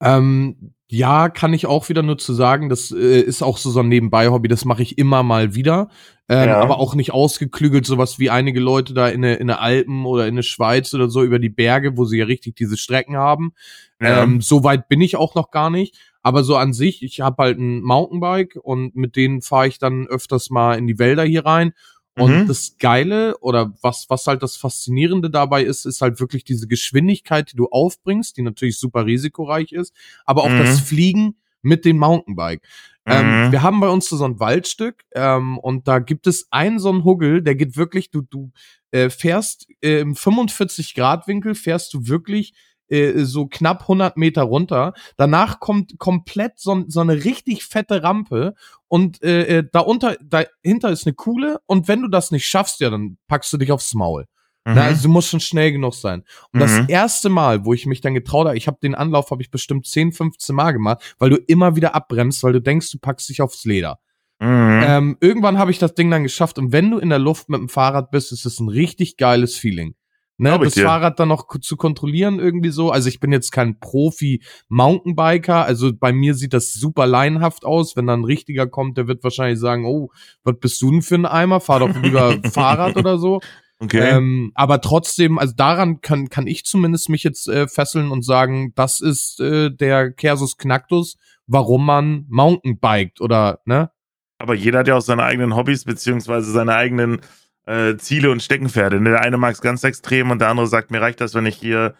A: Ähm, ja, kann ich auch wieder nur zu sagen, das äh, ist auch so so ein Nebenbei-Hobby, das mache ich immer mal wieder, ähm,
B: Ja.
A: aber auch nicht ausgeklügelt, sowas wie einige Leute da in der in der Alpen oder in der Schweiz oder so über die Berge, wo sie ja richtig diese Strecken haben.
B: Ja.
A: Ähm, so weit bin ich auch noch gar nicht, aber so an sich, ich habe halt ein Mountainbike und mit denen fahre ich dann öfters mal in die Wälder hier rein. Und
B: Mhm.
A: das Geile oder was, was halt das Faszinierende dabei ist, ist halt wirklich diese Geschwindigkeit, die du aufbringst, die natürlich super risikoreich ist, aber auch
B: Mhm.
A: das Fliegen mit dem Mountainbike. Ähm,
B: Mhm.
A: wir haben bei uns so ein Waldstück ähm, und da gibt es einen so einen Huggel, der geht wirklich, du, du äh, fährst äh, im 45 Grad Winkel, fährst du wirklich äh, so knapp 100 Meter runter. Danach kommt komplett so, so eine richtig fette Rampe und äh, äh, da unter, dahinter ist eine Kuhle und wenn du das nicht schaffst, ja, dann packst du dich aufs Maul.
B: Mhm.
A: Na, also du musst schon schnell genug sein. Und das
B: Mhm.
A: erste Mal, wo ich mich dann getraut habe, ich habe den Anlauf habe ich bestimmt 10, 15 Mal gemacht, weil du immer wieder abbremst, weil du denkst, du packst dich aufs Leder.
B: Mhm.
A: Ähm, irgendwann habe ich das Ding dann geschafft und wenn du in der Luft mit dem Fahrrad bist, ist es ein richtig geiles Feeling. Ne, das
B: dir.
A: Fahrrad dann noch zu kontrollieren irgendwie so. Also ich bin jetzt kein Profi Mountainbiker, also bei mir sieht das super laienhaft aus. Wenn dann ein richtiger kommt, der wird wahrscheinlich sagen, oh, was bist du denn für ein Eimer? Fahr doch lieber Fahrrad oder so.
B: Okay.
A: Ähm, aber trotzdem, also daran kann, kann ich zumindest mich jetzt äh, fesseln und sagen, das ist äh, der Kersus Knacktus, warum man Mountainbiked oder, ne?
B: Aber jeder hat ja auch seine eigenen Hobbys beziehungsweise seine eigenen äh, Ziele und Steckenpferde. Ne? Der eine mag es ganz extrem und der andere sagt, mir reicht das, wenn ich hier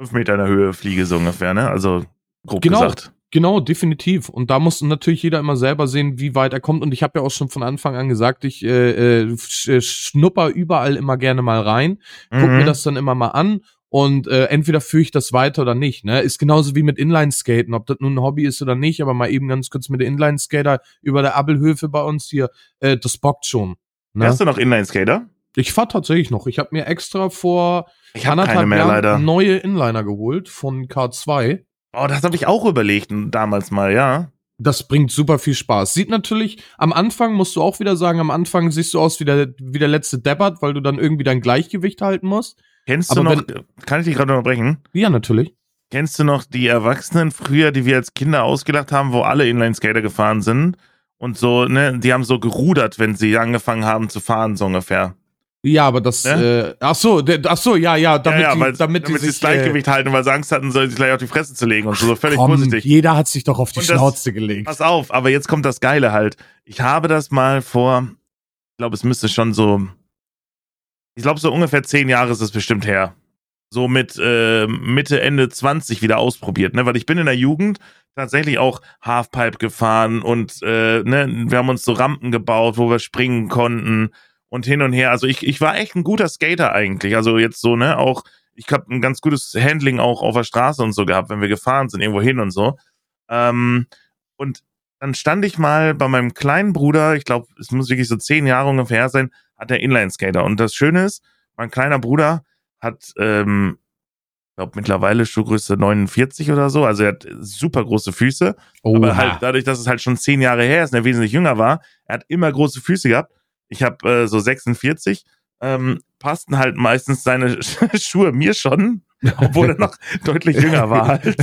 B: fünf Meter in der Höhe fliege, so ungefähr. Ne? Also grob
A: Genau.
B: gesagt.
A: Genau, definitiv. Und da muss natürlich jeder immer selber sehen, wie weit er kommt. Und ich habe ja auch schon von Anfang an gesagt, ich äh, äh, sch- schnupper überall immer gerne mal rein, guck
B: Mhm.
A: mir das dann immer mal an und äh, entweder führe ich das weiter oder nicht. Ne? Ist genauso wie mit Inline-Skaten, ob das nun ein Hobby ist oder nicht, aber mal eben ganz kurz mit der Inline-Skater über der Abelhöfe bei uns hier, äh, das bockt schon. Ne?
B: Hast du noch Inline-Skater?
A: Ich fahr tatsächlich noch. Ich habe mir extra vor
B: Ich habe
A: anderthalb
B: keine mehr
A: Jahren
B: leider.
A: neue Inliner geholt von K2.
B: Oh, das habe ich auch überlegt damals mal, ja.
A: Das bringt super viel Spaß. Sieht natürlich, am Anfang musst du auch wieder sagen, am Anfang siehst du aus wie der, wie der letzte Deppert, weil du dann irgendwie dein Gleichgewicht halten musst.
B: Kennst
A: Aber
B: du noch, kann ich dich gerade unterbrechen?
A: Ja, natürlich.
B: Kennst du noch die Erwachsenen früher, die wir als Kinder ausgelacht haben, wo alle Inline-Skater gefahren sind? Und so, ne, die haben so gerudert, wenn sie angefangen haben zu fahren, so ungefähr.
A: Ja, aber das,
B: Ja?
A: äh, ach so, ach so, ja, ja, damit,
B: ja, ja,
A: die,
B: weil,
A: damit, die
B: sie das Gleichgewicht halten, weil sie Angst hatten, sich gleich auf die Fresse zu legen und so, so
A: äh,
B: völlig
A: komm,
B: vorsichtig.
A: jeder hat sich doch auf die
B: Und das-
A: Schnauze gelegt.
B: Pass auf, aber jetzt kommt das Geile halt. Ich habe das mal vor, ich glaube, es müsste schon so, ich glaube, so ungefähr zehn Jahre ist es bestimmt her. so mit äh, Mitte, Ende 20 wieder ausprobiert, ne? Weil ich bin in der Jugend tatsächlich auch Halfpipe gefahren und äh, ne, wir haben uns so Rampen gebaut, wo wir springen konnten und hin und her. Also ich, ich war echt ein guter Skater eigentlich. Also jetzt so, ne, auch, ich habe ein ganz gutes Handling auch auf der Straße und so gehabt, wenn wir gefahren sind, irgendwo hin und so. Ähm, und dann stand ich mal bei meinem kleinen Bruder, ich glaube, es muss wirklich so zehn Jahre ungefähr sein, hat der Inline-Skater. Und das Schöne ist, mein kleiner Bruder hat, ähm, ich glaube, mittlerweile Schuhgröße 49 oder so. Also er hat super große Füße. Oh, aber halt dadurch, dass es halt schon zehn Jahre her ist und er wesentlich jünger war, er hat immer große Füße gehabt. Ich habe äh, so 46. Ähm, passten halt meistens seine Schuhe mir schon, obwohl er noch deutlich jünger war halt.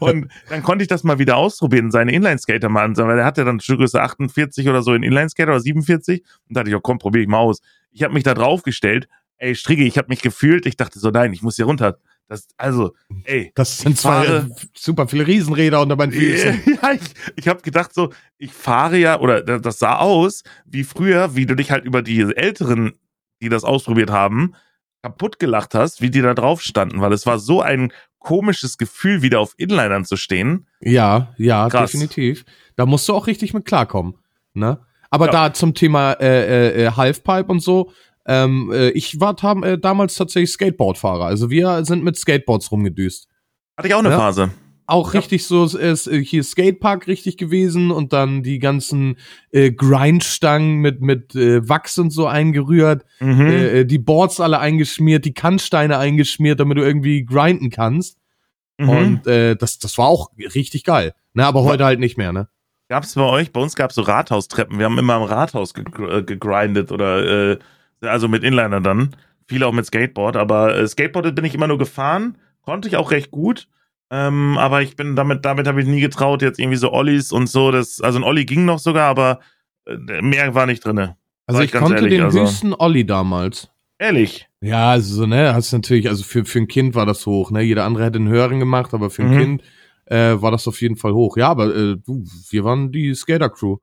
B: Und dann konnte ich das mal wieder ausprobieren, seine Inline-Skater mal ansehen, weil er hatte dann Schuhgröße 48 oder so in Inline-Skater oder 47. Und da dachte ich, oh komm, probiere ich mal aus. Ich habe mich da drauf gestellt, ey, Strigge, ich habe mich gefühlt, ich dachte so, nein, ich muss hier runter. Das, also, ey.
A: Das sind zwei fahre, super viele Riesenräder unter meinen Füßen.
B: ja, ich, ich habe gedacht so, ich fahre ja, oder das sah aus wie früher, wie du dich halt über die Älteren, die das ausprobiert haben, kaputt gelacht hast, wie die da drauf standen, weil es war so ein komisches Gefühl, wieder auf Inlinern zu stehen.
A: Ja, ja, Krass. definitiv. Da musst du auch richtig mit klarkommen. Ne? Aber ja. da zum Thema äh, äh, äh Halfpipe und so, ähm, äh, ich war tam, äh, damals tatsächlich Skateboardfahrer. Also wir sind mit Skateboards rumgedüst.
B: Hatte ich auch eine ja? Phase.
A: Auch ja. richtig so, ist äh, hier Skatepark richtig gewesen und dann die ganzen äh, Grindstangen mit, mit äh, Wachs und so eingerührt, mhm. Äh, die Boards alle eingeschmiert, die Kannsteine eingeschmiert, damit du irgendwie grinden kannst. Mhm. Und das, das war auch richtig geil. Ne, aber heute halt nicht mehr, ne?
B: Gab es bei euch? Bei uns gab es so Rathaustreppen. Wir haben immer im Rathaus gegrindet oder äh, also mit Inliner dann. Viele auch mit Skateboard, aber äh, Skateboard bin ich immer nur gefahren, konnte ich auch recht gut. Ähm, aber ich bin damit, damit habe ich nie getraut, jetzt irgendwie so Ollis und so. Das, also ein Olli ging noch sogar, aber äh, mehr war nicht drinne.
A: Also ich, ich konnte ehrlich, den also. höchsten Olli damals.
B: Ehrlich?
A: Ja, also so, ne, hast natürlich, also für, für ein Kind war das hoch, ne? Jeder andere hätte einen höheren gemacht, aber für ein mhm. Kind äh, war das auf jeden Fall hoch. Ja, aber äh, du, wir waren die Skater-Crew.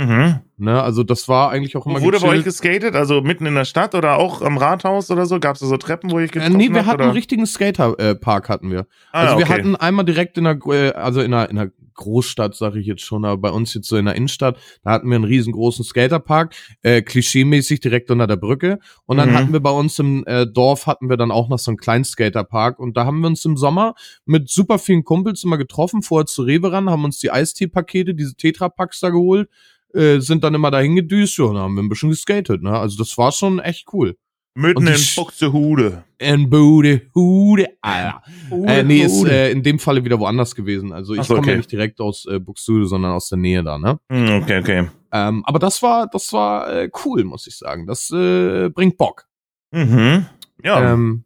A: Mhm. Ne, also das war eigentlich auch immer
B: Wurde gechillt. bei euch geskatet? Also mitten in der Stadt oder auch am Rathaus oder so? Gab es da so Treppen, wo ich
A: getroffen äh, Nee, wir hab, hatten oder? einen richtigen Skaterpark hatten wir. Ah, also wir okay. hatten einmal direkt in der, äh, also in der, in der Großstadt, sage ich jetzt schon, aber bei uns jetzt so in der Innenstadt, da hatten wir einen riesengroßen Skaterpark, äh, klischeemäßig direkt unter der Brücke. Und dann mhm. hatten wir bei uns im äh, Dorf, hatten wir dann auch noch so einen kleinen Skaterpark. Und da haben wir uns im Sommer mit super vielen Kumpels immer getroffen, vorher zu Rewe ran, haben uns die Eistee-Pakete, diese Tetra-Packs da geholt äh, sind dann immer dahin gedüst und haben wir ein bisschen geskatet. Ne? Also das war schon echt cool.
B: Mitten in Buxtehude.
A: In Buxtehude, Alter. äh, nee, ist äh, in dem Falle wieder woanders gewesen. Also ich so, komme okay. ja nicht direkt aus äh, Buxtehude, sondern aus der Nähe da, ne?
B: Hm, okay, okay.
A: Ähm, aber das war, das war äh, cool, muss ich sagen. Das äh, bringt Bock.
B: Mhm. Ja.
A: Ähm,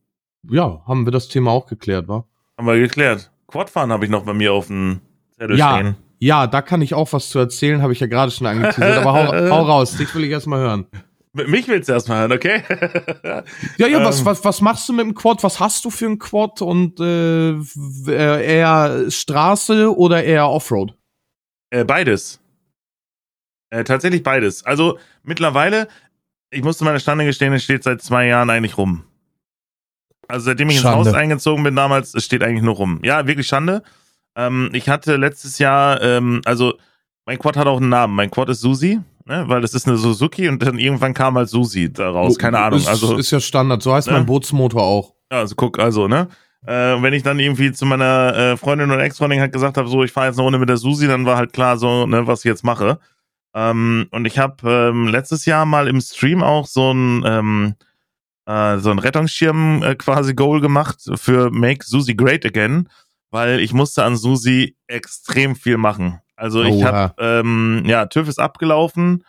A: ja, haben wir das Thema auch geklärt, wa?
B: Haben wir geklärt. Quadfahren habe ich noch bei mir auf dem Zettel ja, stehen.
A: Ja, da kann ich auch was zu erzählen, habe ich ja gerade schon angeteasert, aber hau, hau raus, dich will ich erstmal hören.
B: Mich willst du erstmal hören, okay?
A: ja, ja, ähm, was, was, was machst du mit dem Quad? Was hast du für ein Quad? Und äh, äh eher Straße oder eher Offroad?
B: Äh, beides. Äh, tatsächlich beides. Also mittlerweile, ich musste meine Stande gestehen, es steht seit zwei Jahren eigentlich rum. Also seitdem ich Schande. ins Haus eingezogen bin damals, es steht eigentlich nur rum. Ja, wirklich Schande. Ähm, ich hatte letztes Jahr, ähm, also mein Quad hat auch einen Namen. Mein Quad ist Susi, ne? weil das ist eine Suzuki und dann irgendwann kam halt Susi daraus. Keine Ahnung.
A: Ist,
B: also
A: ist ja Standard. So heißt ne? mein Bootsmotor auch.
B: Ja, also guck, also ne. Äh, wenn ich dann irgendwie zu meiner äh, Freundin oder Ex-Freundin halt gesagt habe, so ich fahre jetzt eine Runde mit der Susi, dann war halt klar so, ne, was ich jetzt mache. Ähm, und ich habe ähm, letztes Jahr mal im Stream auch so ein ähm, äh, so ein Rettungsschirm äh, quasi Goal gemacht für Make Susi Great Again weil ich musste an Susi extrem viel machen. Also ich habe, ähm, ja, TÜV ist abgelaufen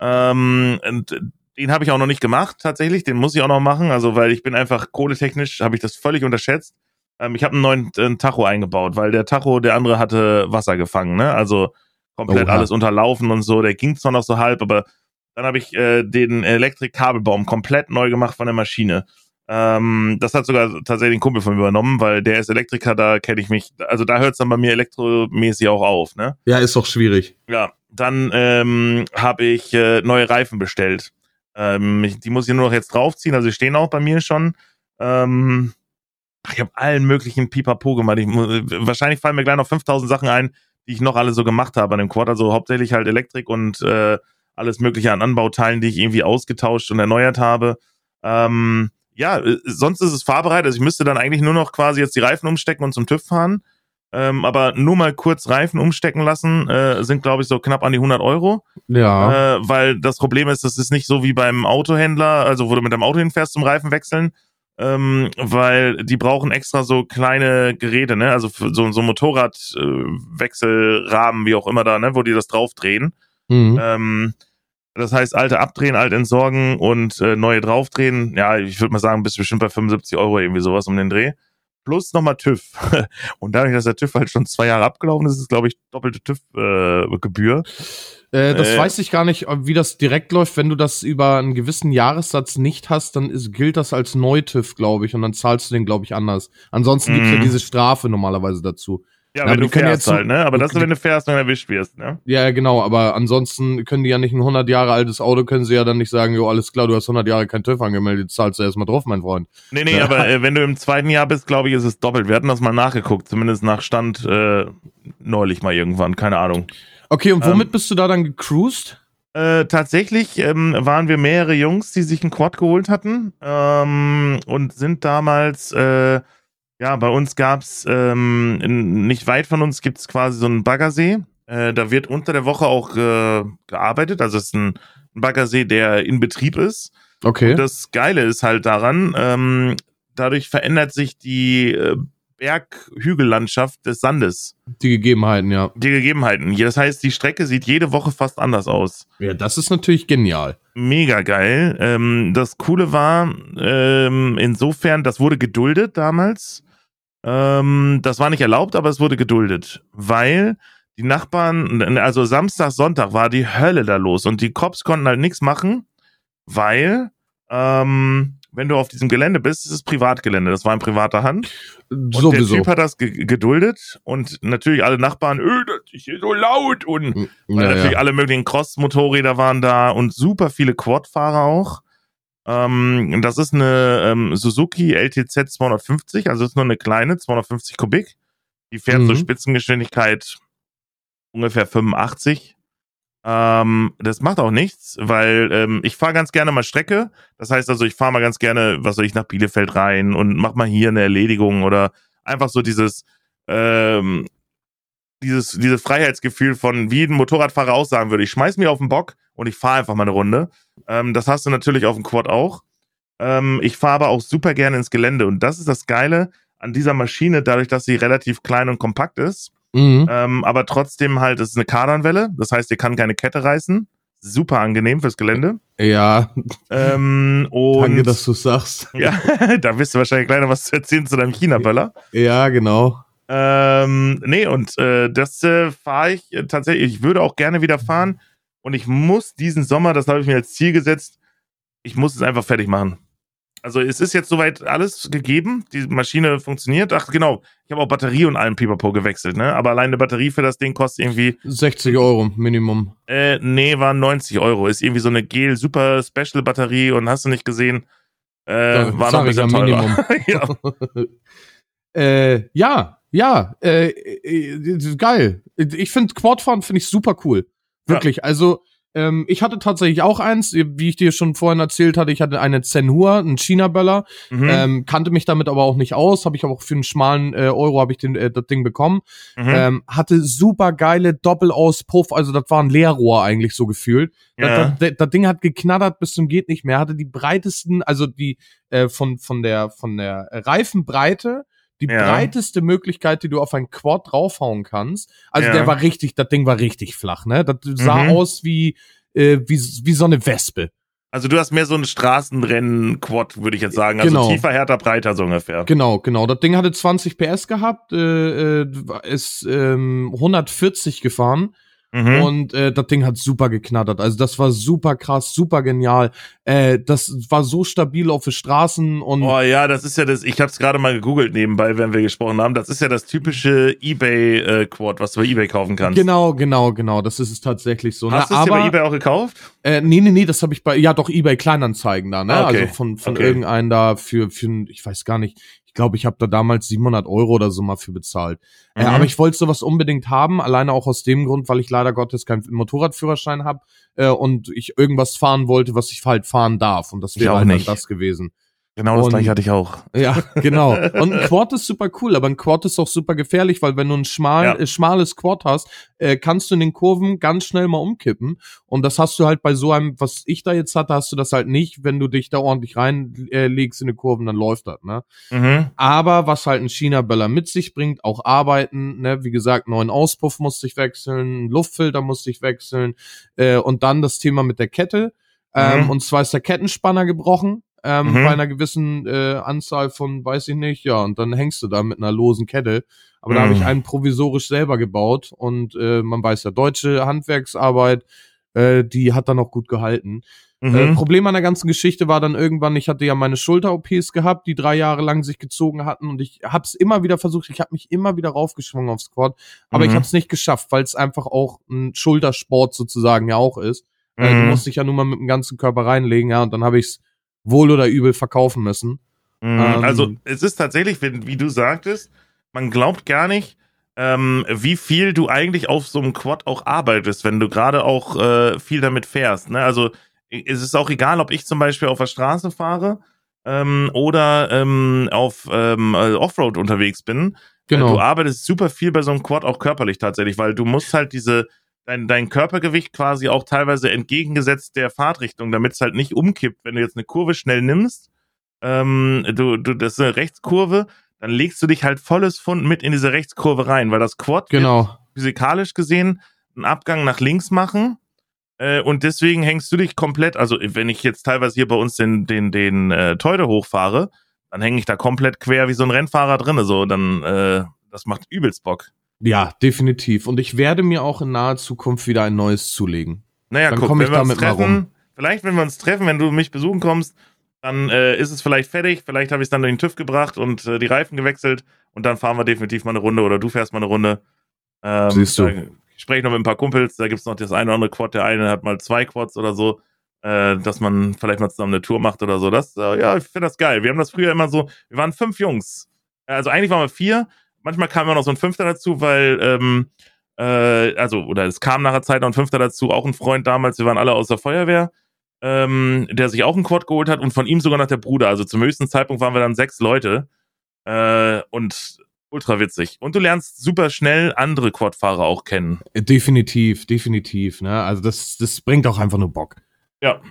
B: ähm, und den habe ich auch noch nicht gemacht tatsächlich, den muss ich auch noch machen, also weil ich bin einfach kohletechnisch, habe ich das völlig unterschätzt. Ähm, ich habe einen neuen äh, Tacho eingebaut, weil der Tacho, der andere hatte Wasser gefangen, ne? Also komplett Oha. alles unterlaufen und so, der ging zwar noch so halb, aber dann habe ich äh, den Elektrikkabelbaum komplett neu gemacht von der Maschine. Ähm, das hat sogar tatsächlich ein Kumpel von mir übernommen, weil der ist Elektriker, da kenne ich mich, also da hört es dann bei mir elektromäßig auch auf, ne?
A: Ja, ist doch schwierig.
B: Ja, dann ähm, habe ich äh, neue Reifen bestellt. Ähm, ich, die muss ich nur noch jetzt draufziehen, also die stehen auch bei mir schon. Ähm, ich habe allen möglichen Pipapo gemacht. Ich, wahrscheinlich fallen mir gleich noch 5000 Sachen ein, die ich noch alle so gemacht habe an dem Quad. Also hauptsächlich halt Elektrik und äh, alles mögliche an Anbauteilen, die ich irgendwie ausgetauscht und erneuert habe. Ähm, ja, äh, sonst ist es fahrbereit. Also ich müsste dann eigentlich nur noch quasi jetzt die Reifen umstecken und zum TÜV fahren. Ähm, aber nur mal kurz Reifen umstecken lassen, äh, sind glaube ich so knapp an die 100 Euro.
A: Ja.
B: Äh, weil das Problem ist, das ist nicht so wie beim Autohändler, also wo du mit dem Auto hinfährst zum Reifen wechseln, ähm, weil die brauchen extra so kleine Geräte, ne? Also so, so Motorradwechselrahmen, äh, wie auch immer da, ne? Wo die das draufdrehen. Mhm. Ähm, das heißt, alte abdrehen, alt entsorgen und äh, neue draufdrehen. Ja, ich würde mal sagen, bist bestimmt bei 75 Euro irgendwie sowas um den Dreh. Plus nochmal TÜV. Und dadurch, dass der TÜV halt schon zwei Jahre abgelaufen ist, ist es, glaube ich, doppelte TÜV-Gebühr.
A: Äh, äh, das äh, weiß ich gar nicht, wie das direkt läuft. Wenn du das über einen gewissen Jahressatz nicht hast, dann ist, gilt das als Neutüv, glaube ich, und dann zahlst du den, glaube ich, anders. Ansonsten gibt's ja mhm. diese Strafe normalerweise dazu.
B: Ja, Na, wenn du fährst jetzt, halt, ne? Aber das ist, wenn du fährst und erwischt wirst, ne?
A: Ja, genau, aber ansonsten können die ja nicht ein 100 Jahre altes Auto, können sie ja dann nicht sagen, jo, alles klar, du hast 100 Jahre kein TÜV angemeldet, zahlst du erstmal drauf, mein Freund.
B: Nee, nee, ja. aber äh, wenn du im zweiten Jahr bist, glaube ich, ist es doppelt. Wir hatten das mal nachgeguckt, zumindest nach Stand äh, neulich mal irgendwann, keine Ahnung.
A: Okay, und womit ähm, bist du da dann gecruised?
B: Äh, tatsächlich ähm, waren wir mehrere Jungs, die sich ein Quad geholt hatten ähm, und sind damals äh, ja, bei uns gab's ähm, nicht weit von uns gibt's quasi so einen Baggersee. Äh, da wird unter der Woche auch äh, gearbeitet. Also es ist ein Baggersee, der in Betrieb ist.
A: Okay.
B: Und das Geile ist halt daran, ähm, dadurch verändert sich die äh, Berghügellandschaft des Sandes.
A: Die Gegebenheiten, ja.
B: Die Gegebenheiten. Das heißt, die Strecke sieht jede Woche fast anders aus.
A: Ja, das ist natürlich genial.
B: Mega geil. Ähm, das Coole war, ähm, insofern, das wurde geduldet damals. Ähm, das war nicht erlaubt, aber es wurde geduldet, weil die Nachbarn, also Samstag, Sonntag war die Hölle da los und die Cops konnten halt nichts machen, weil ähm, wenn du auf diesem Gelände bist, ist es Privatgelände. Das war in privater Hand. Und Sowieso. der Typ hat das ge geduldet und natürlich alle Nachbarn, öh, das ist hier so laut und ja, natürlich alle möglichen Cross-Motorräder waren da und super viele Quad-Fahrer auch. Ähm, das ist eine ähm, Suzuki LTZ 250, also ist nur eine kleine, 250 Kubik. Die fährt mhm. zur Spitzengeschwindigkeit ungefähr 85. Ähm, das macht auch nichts, weil ähm, ich fahre ganz gerne mal Strecke. Das heißt also, ich fahre mal ganz gerne, was soll ich, nach Bielefeld rein und mach mal hier eine Erledigung oder einfach so dieses, ähm, dieses, dieses Freiheitsgefühl von, wie ein Motorradfahrer auch sagen würde, ich schmeiß mich auf den Bock und ich fahre einfach mal eine Runde. Ähm, das hast du natürlich auf dem Quad auch. Ähm, ich fahre aber auch super gerne ins Gelände und das ist das Geile an dieser Maschine, dadurch, dass sie relativ klein und kompakt ist. Mhm. Ähm, aber trotzdem halt, es ist eine Kardanwelle, das heißt, ihr kann keine Kette reißen. Super angenehm fürs Gelände.
A: Ja.
B: Ähm, und,
A: Danke, dass du sagst.
B: Ja, da wirst du wahrscheinlich gleich noch was zu erzählen zu deinem China-Böller.
A: Ja, genau.
B: Ähm, nee, und äh, das äh, fahre ich äh, tatsächlich. Ich würde auch gerne wieder fahren. Und ich muss diesen Sommer, das habe ich mir als Ziel gesetzt, ich muss es einfach fertig machen. Also es ist jetzt soweit alles gegeben, die Maschine funktioniert. Ach genau, ich habe auch Batterie und allen Pipapo gewechselt, ne? Aber alleine eine Batterie für das Ding kostet irgendwie
A: 60 Euro Minimum.
B: Äh, nee, waren 90 Euro. Ist irgendwie so eine Gel Super Special Batterie und hast du nicht gesehen? Äh, ja, war noch ein bisschen teurer.
A: ja. äh, ja, ja, äh, äh, geil. Ich finde Quadfahren finde ich super cool. Wirklich. Ja. Also, ähm, ich hatte tatsächlich auch eins, wie ich dir schon vorhin erzählt hatte, ich hatte eine Zenhur, einen China-Böller, mhm. ähm, kannte mich damit aber auch nicht aus, habe ich aber auch für einen schmalen äh, Euro habe ich den, äh, das Ding bekommen. Mhm. Ähm, hatte super geile Doppelauspuff, also das war ein Leerrohr eigentlich so gefühlt. Ja. Das, das, das, Ding hat geknattert bis zum geht nicht mehr, hatte die breitesten, also die äh, von von der von der Reifenbreite die ja. breiteste Möglichkeit, die du auf ein Quad draufhauen kannst. Also ja. der war richtig, das Ding war richtig flach, ne? Das sah mhm. aus wie, äh, wie, wie so eine Wespe.
B: Also du hast mehr so ein Straßenrennen-Quad, würde ich jetzt sagen. Also genau. tiefer, härter, breiter so ungefähr.
A: Genau, genau. Das Ding hatte 20 PS gehabt, äh, äh, ist ähm, 140 gefahren. Mhm. Und äh, das Ding hat super geknattert. Also das war super krass, super genial. Äh, das war so stabil auf den Straßen und.
B: Oh ja, das ist ja das. Ich habe es gerade mal gegoogelt nebenbei, wenn wir gesprochen haben. Das ist ja das typische eBay äh, Quad, was du bei eBay kaufen kannst.
A: Genau, genau, genau. Das ist es tatsächlich so.
B: Ne? Hast du es bei eBay auch gekauft?
A: Äh, nee, nee, nee. Das habe ich bei ja doch eBay Kleinanzeigen da. Ne? Ah, okay. Also von von okay. irgendeinem da für für ich weiß gar nicht glaube, ich habe da damals 700 Euro oder so mal für bezahlt. Äh,
B: Mhm.
A: aber ich wollte sowas unbedingt haben, alleine auch aus dem Grund, weil ich leider Gottes keinen Motorradführerschein habe äh, und ich irgendwas fahren wollte, was ich halt fahren darf. Und das wäre halt dann
B: nicht.
A: das gewesen.
B: Genau das
A: Und-
B: gleiche hatte ich auch.
A: Ja, genau. Und ein Quad ist super cool, aber ein Quad ist auch super gefährlich, weil wenn du ein schmal,
B: Ja.
A: äh, schmales Quad hast, äh, kannst du in den Kurven ganz schnell mal umkippen. Und das hast du halt bei so einem, was ich da jetzt hatte, hast du das halt nicht. Wenn du dich da ordentlich reinlegst äh, in die Kurven, dann läuft das, ne?
B: Mhm.
A: Aber was halt ein China-Böller mit sich bringt, auch arbeiten, ne, wie gesagt, neuen Auspuff musste ich wechseln, Luftfilter musste ich wechseln, äh, und dann das Thema mit der Kette. Ähm,
B: Mhm.
A: Und zwar ist der Kettenspanner gebrochen, ähm,
B: Mhm.
A: bei einer gewissen äh, Anzahl von, weiß ich nicht, ja, und dann hängst du da mit einer losen Kette. Aber da habe ich
B: Mhm.
A: einen provisorisch selber gebaut und äh, man weiß ja, deutsche Handwerksarbeit, äh, die hat dann auch gut gehalten. Äh,
B: Mhm.
A: Problem an der ganzen Geschichte war dann irgendwann, ich hatte ja meine Schulter-OPs gehabt, die drei Jahre lang sich gezogen hatten und ich hab's immer wieder versucht, ich habe mich immer wieder raufgeschwungen aufs Quad, aber
B: Mhm.
A: ich hab's nicht geschafft, weil es einfach auch ein Schultersport sozusagen ja auch ist. Äh,
B: Mhm.
A: du musst dich ja nun mal mit dem ganzen Körper reinlegen, ja, und dann habe ich's wohl oder übel verkaufen müssen.
B: Mhm.
A: Ähm,
B: also es ist tatsächlich, wie, wie du sagtest, man glaubt gar nicht, ähm, wie viel du eigentlich auf so einem Quad auch arbeitest, wenn du gerade auch äh, viel damit fährst. Ne? Also es ist auch egal, ob ich zum Beispiel auf der Straße fahre ähm, oder ähm, auf ähm, äh, Offroad unterwegs bin. Äh,
A: Genau.
B: Du arbeitest super viel bei so einem Quad auch körperlich tatsächlich, weil du musst halt diese dein, dein Körpergewicht quasi auch teilweise entgegengesetzt der Fahrtrichtung, damit es halt nicht umkippt. Wenn du jetzt eine Kurve schnell nimmst, ähm, du, du, das ist eine Rechtskurve, dann legst du dich halt volles Pfund mit in diese Rechtskurve rein, weil das Quad
A: Genau.
B: physikalisch gesehen einen Abgang nach links machen. Äh, und deswegen hängst du dich komplett, also wenn ich jetzt teilweise hier bei uns den, den, den äh, Teude hochfahre, dann hänge ich da komplett quer wie so ein Rennfahrer drinne. So, dann, äh, das macht übelst Bock.
A: Ja, definitiv. Und ich werde mir auch in naher Zukunft wieder ein neues zulegen.
B: Naja,
A: Dann
B: guck,
A: komm
B: wenn
A: ich damit mal
B: treffen,
A: rum.
B: vielleicht, wenn wir uns treffen, wenn du mich besuchen kommst, dann äh, ist es vielleicht fertig. Vielleicht habe ich es dann durch den TÜV gebracht und äh, die Reifen gewechselt und dann fahren wir definitiv mal eine Runde oder du fährst mal eine Runde. Ähm,
A: Siehst du.
B: Ich spreche noch mit ein paar Kumpels, da gibt's noch das eine oder andere Quad. Der eine hat mal zwei Quads oder so, äh, dass man vielleicht mal zusammen eine Tour macht oder so. Das, äh, ja, ich finde das geil. Wir haben das früher immer so, wir waren fünf Jungs. Also eigentlich waren wir vier. Manchmal kam immer noch so ein Fünfter dazu, weil ähm, äh, also, oder es kam nachher Zeit noch ein Fünfter dazu, auch ein Freund damals, wir waren alle aus der Feuerwehr, ähm, der sich auch ein Quad geholt hat und von ihm sogar noch der Bruder. Also zum höchsten Zeitpunkt waren wir dann sechs Leute äh, und ultra witzig. Und du lernst super schnell andere Quadfahrer auch kennen.
A: Äh, Definitiv, definitiv. Ne? Also das, das bringt auch einfach nur Bock.
B: Ja.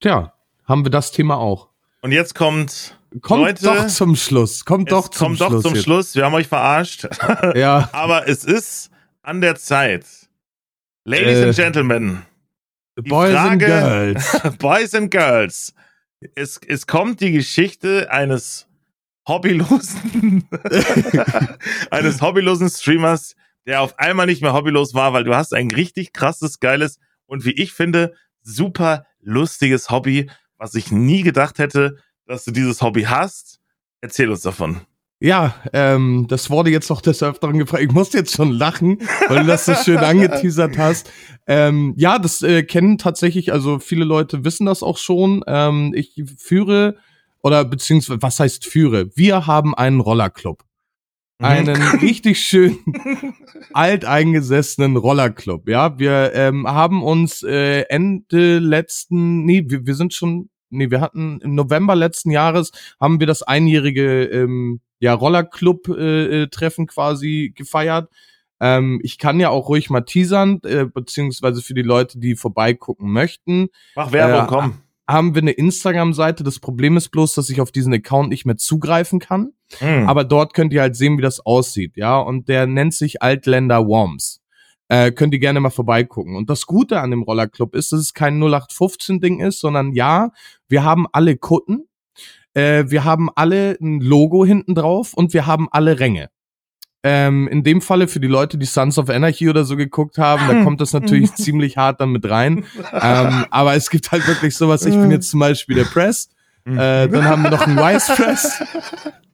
A: Tja, haben wir das Thema auch.
B: Und jetzt kommt,
A: Kommt
B: Leute,
A: doch zum Schluss. Kommt doch zum
B: kommt
A: Schluss.
B: doch zum
A: jetzt.
B: Schluss. Wir haben euch verarscht.
A: Ja,
B: Aber es ist an der Zeit. Ladies
A: Äh.
B: and Gentlemen,
A: Boys and
B: Frage-
A: Girls.
B: Boys and Girls. Es, es kommt die Geschichte eines hobbylosen, eines hobbylosen Streamers, der auf einmal nicht mehr hobbylos war, weil du hast ein richtig krasses, geiles und wie ich finde, super lustiges Hobby, was ich nie gedacht hätte, dass du dieses Hobby hast. Erzähl uns davon.
A: Ja, ähm, das wurde jetzt noch des Öfteren gefragt. Ich muss jetzt schon lachen, weil du das so schön angeteasert hast. Ähm, ja, das äh, kennen tatsächlich, also viele Leute wissen das auch schon. Ähm, ich führe oder beziehungsweise, was heißt führe? Wir haben einen Rollerclub.
B: Mhm.
A: Einen richtig schön alteingesessenen Rollerclub. Ja, wir ähm, haben uns äh, Ende letzten, nee, wir, wir sind schon, nee, wir hatten im November letzten Jahres haben wir das einjährige ähm, ja, Rollerclub-Treffen quasi gefeiert. Ähm, ich kann ja auch ruhig mal teasern, äh, beziehungsweise für die Leute, die vorbeigucken möchten,
B: Mach Werbung,
A: Äh,
B: komm.
A: haben wir eine Instagram-Seite. Das Problem ist bloß, dass ich auf diesen Account nicht mehr zugreifen kann.
B: Hm.
A: Aber dort könnt ihr halt sehen, wie das aussieht, ja. Und der nennt sich Altländer Worms. Äh, könnt ihr gerne mal vorbeigucken. Und das Gute an dem Rollerclub ist, dass es kein 0815-Ding ist, sondern ja, wir haben alle Kutten, äh, wir haben alle ein Logo hinten drauf und wir haben alle Ränge. Ähm, in dem Falle für die Leute, die Sons of Anarchy oder so geguckt haben, da kommt das natürlich ziemlich hart dann mit rein. Ähm, aber es gibt halt wirklich sowas, ich bin jetzt zum Beispiel der Press, äh, dann haben wir noch einen Wise Press.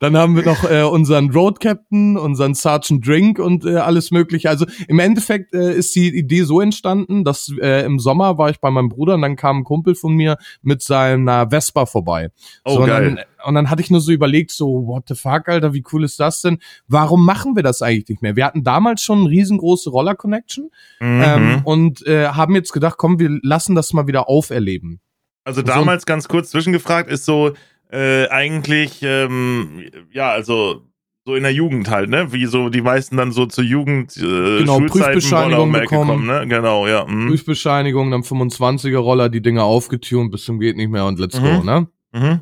A: Dann haben wir noch äh, unseren Road Captain, unseren Sergeant Drink und äh, alles mögliche. Also im Endeffekt äh, ist die Idee so entstanden, dass äh, im Sommer war ich bei meinem Bruder und dann kam ein Kumpel von mir mit seiner Vespa vorbei.
B: Oh,
A: so, und
B: geil.
A: Dann, und dann hatte ich nur so überlegt, so, what the fuck, Alter, wie cool ist das denn? Warum machen wir das eigentlich nicht mehr? Wir hatten damals schon eine riesengroße Roller-Connection
B: Mhm.
A: ähm, und äh, haben jetzt gedacht, komm, wir lassen das mal wieder auferleben.
B: Also damals ganz kurz zwischengefragt ist so äh, eigentlich ähm, ja also so in der Jugend halt ne wie so die meisten dann so zur Jugend äh,
A: Genau,
B: Schulzeiten
A: Prüfbescheinigung bekommen.
B: gekommen, ne genau ja mhm.
A: Prüfbescheinigung, dann 25er Roller, die Dinger aufgetunt bis zum geht nicht mehr und let's
B: Mhm.
A: go, ne?
B: Mhm.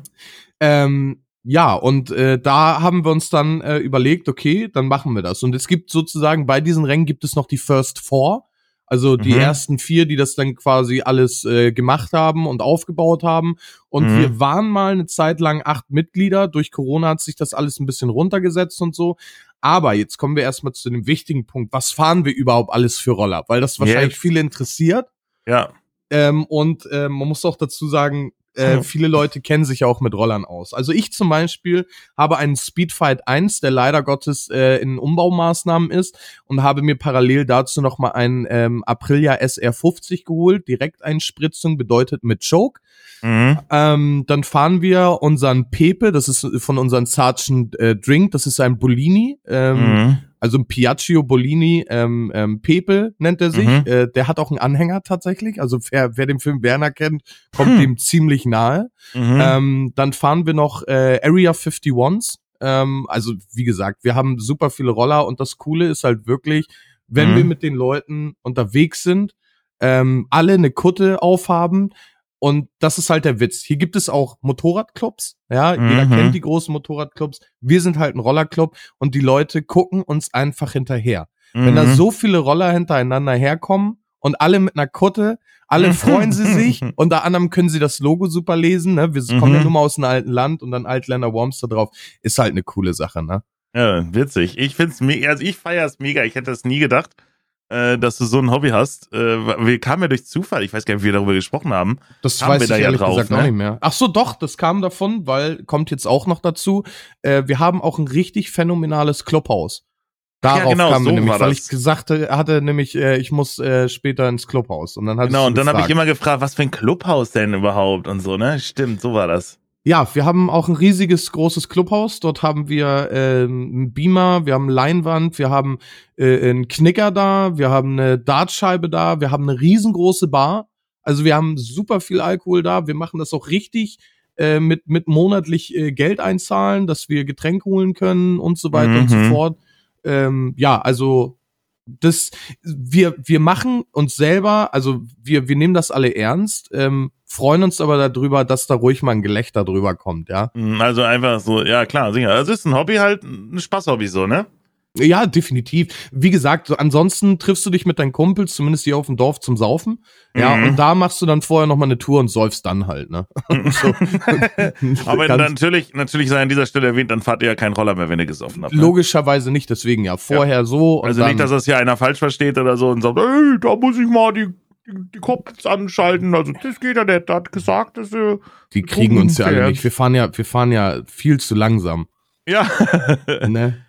A: Ähm, ja, und äh, da haben wir uns dann äh, überlegt, okay, dann machen wir das. Und es gibt sozusagen bei diesen Rängen gibt es noch die First Four, also die
B: Mhm.
A: ersten vier, die das dann quasi alles äh, gemacht haben und aufgebaut haben. Und
B: Mhm.
A: wir waren mal eine Zeit lang acht Mitglieder. Durch Corona hat sich das alles ein bisschen runtergesetzt und so. Aber jetzt kommen wir erstmal zu dem wichtigen Punkt. Was fahren wir überhaupt alles für Roller? Weil das wahrscheinlich
B: Jetzt.
A: viele interessiert.
B: ja
A: Ähm, und ähm, man muss auch dazu sagen, äh, viele Leute kennen sich ja auch mit Rollern aus. Also ich zum Beispiel habe einen Speedfight 1, der leider Gottes äh, in Umbaumaßnahmen ist und habe mir parallel dazu noch mal einen ähm, Aprilia SR50 geholt. Direkteinspritzung bedeutet mit Choke.
B: mhm.
A: Ähm, dann fahren wir unseren Pepe, das ist von unseren Sergeant äh, Drink, das ist ein Bolini. Ähm,
B: Mhm.
A: Also ein Piaggio Bolini ähm, ähm, Pepe nennt er sich.
B: Mhm.
A: Äh, der hat auch einen Anhänger tatsächlich. Also wer, wer den Film Werner kennt, kommt
B: Hm.
A: dem ziemlich nahe.
B: Mhm.
A: Ähm, dann fahren wir noch äh, Area 51s. Ähm, also wie gesagt, wir haben super viele Roller und das Coole ist halt wirklich, wenn
B: Mhm.
A: wir mit den Leuten unterwegs sind, ähm, alle eine Kutte aufhaben. Und das ist halt der Witz. Hier gibt es auch Motorradclubs. Ja, jeder
B: Mhm.
A: kennt die großen Motorradclubs. Wir sind halt ein Rollerclub und die Leute gucken uns einfach hinterher. Wenn da
B: Mhm.
A: so viele Roller hintereinander herkommen und alle mit einer Kutte, alle freuen sie sich. Unter anderem können sie das Logo super lesen. Ne? Wir kommen ja
B: Mhm.
A: nun mal aus einem alten Land und dann Altländer Worms da drauf. Ist halt eine coole Sache, ne?
B: Ja, witzig. Ich find's mega, also ich feier's mega. Ich hätte das nie gedacht, äh, dass du so ein Hobby hast. Äh, wir kamen ja durch Zufall. Ich weiß gar nicht, wie wir darüber gesprochen haben.
A: Das
B: Haben
A: weiß
B: wir
A: ich
B: da ja
A: ehrlich
B: drauf,
A: gesagt
B: ne?
A: auch nicht mehr. Ach so, doch, das kam davon, weil kommt jetzt auch noch dazu. Äh, wir haben auch ein richtig phänomenales Clubhaus. Darauf
B: Ja, genau,
A: kam
B: so
A: nämlich, weil ich gesagt hatte, nämlich, äh, ich muss äh, später ins Clubhaus. Und dann
B: Genau, und dann habe ich immer gefragt, was für ein Clubhaus denn überhaupt und so, ne? Stimmt, so war das.
A: Ja, wir haben auch ein riesiges, großes Clubhaus. Dort haben wir ähm, einen Beamer, wir haben Leinwand, wir haben äh, einen Knicker da, wir haben eine Dartscheibe da, wir haben eine riesengroße Bar. Also wir haben super viel Alkohol da. Wir machen das auch richtig äh, mit, mit monatlich äh, Geld einzahlen, dass wir Getränke holen können und so weiter und so
B: Mhm.
A: fort. Ähm, ja, also das, wir, wir machen uns selber, also wir, wir nehmen das alle ernst, ähm, freuen uns aber darüber, dass da ruhig mal ein Gelächter drüber kommt, ja.
B: Mm, Also einfach so, ja klar, sicher. Also ist ein Hobby halt, ein Spaßhobby so, ne?
A: Ja, definitiv. Wie gesagt, so ansonsten triffst du dich mit deinen Kumpels, zumindest hier auf dem Dorf, zum Saufen. Ja,
B: Mhm.
A: und da machst du dann vorher noch mal eine Tour und säufst dann halt, ne? so.
B: Aber natürlich, natürlich sei an dieser Stelle erwähnt, dann fahrt ihr ja keinen Roller mehr, wenn ihr gesoffen habt. Ne?
A: logischerweise nicht, deswegen ja. Vorher so und
B: Also nicht, dass das hier einer falsch versteht oder so und sagt, ey, da muss ich mal die, die, die Kopf anschalten. Also das geht ja nicht. Der hat gesagt, dass äh,
A: die kriegen uns ja alle nicht. Wir fahren ja, wir fahren ja viel zu langsam.
B: ja.
A: Ne?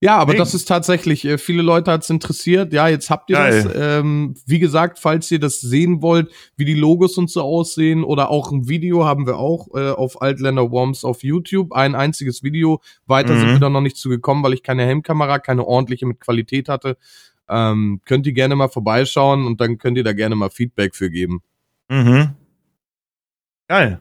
A: Ja, aber
B: Hey.
A: das ist tatsächlich, äh, viele Leute hat's interessiert. Ja, jetzt habt ihr
B: Geil.
A: das. Ähm, wie gesagt, falls ihr das sehen wollt, wie die Logos und so aussehen oder auch ein Video haben wir auch äh, auf Altländer Worms auf YouTube. Ein einziges Video. Weiter
B: Mhm.
A: sind wir da noch nicht zu gekommen, weil ich keine Helmkamera, keine ordentliche mit Qualität hatte. Ähm, könnt ihr gerne mal vorbeischauen und dann könnt ihr da gerne mal Feedback für geben.
B: mhm. Geil.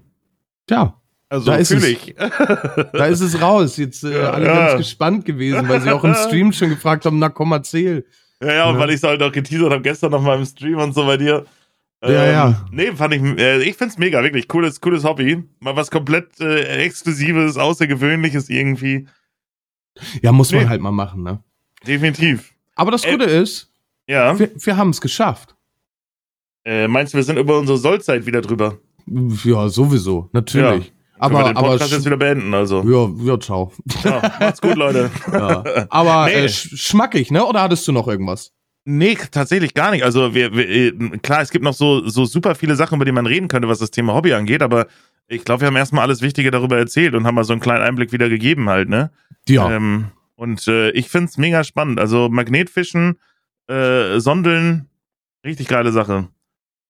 A: Tja,
B: Also
A: Da ist
B: fühle
A: es. da ist es raus. Jetzt äh,
B: Ja,
A: alle
B: ja.
A: ganz gespannt gewesen, weil sie auch im Stream schon gefragt haben, na komm, erzähl.
B: Ja, ja, und
A: Ja.
B: weil ich es halt auch geteasert habe gestern noch mal im Stream und so bei dir. Ähm,
A: Ja, ja.
B: Nee, fand ich, äh, ich find's mega, wirklich cooles, cooles Hobby. Mal was komplett äh, Exklusives, Außergewöhnliches irgendwie.
A: Ja, muss man
B: Nee.
A: halt mal machen, ne?
B: Definitiv.
A: Aber das
B: Äh,
A: Gute ist,
B: Ja.
A: wir, wir haben es geschafft.
B: Äh, meinst du, wir sind über unsere Sollzeit wieder drüber?
A: Ja, sowieso, natürlich.
B: Können wir
A: Aber,
B: den
A: aber,
B: Podcast jetzt
A: sch-
B: wieder beenden, also.
A: ja, ja, ciao.
B: Ja, macht's gut, Leute.
A: Ja. Aber
B: Nee.
A: äh, sch schmackig, ne? Oder hattest du noch irgendwas?
B: Nee, tatsächlich gar nicht. Also wir, wir äh, klar, es gibt noch so, so super viele Sachen, über die man reden könnte, was das Thema Hobby angeht, aber ich glaube, wir haben erstmal alles Wichtige darüber erzählt und haben mal so einen kleinen Einblick wieder gegeben halt, ne?
A: Ja.
B: Ähm, und äh, ich find's mega spannend. Also Magnetfischen, äh, Sondeln, richtig geile Sache.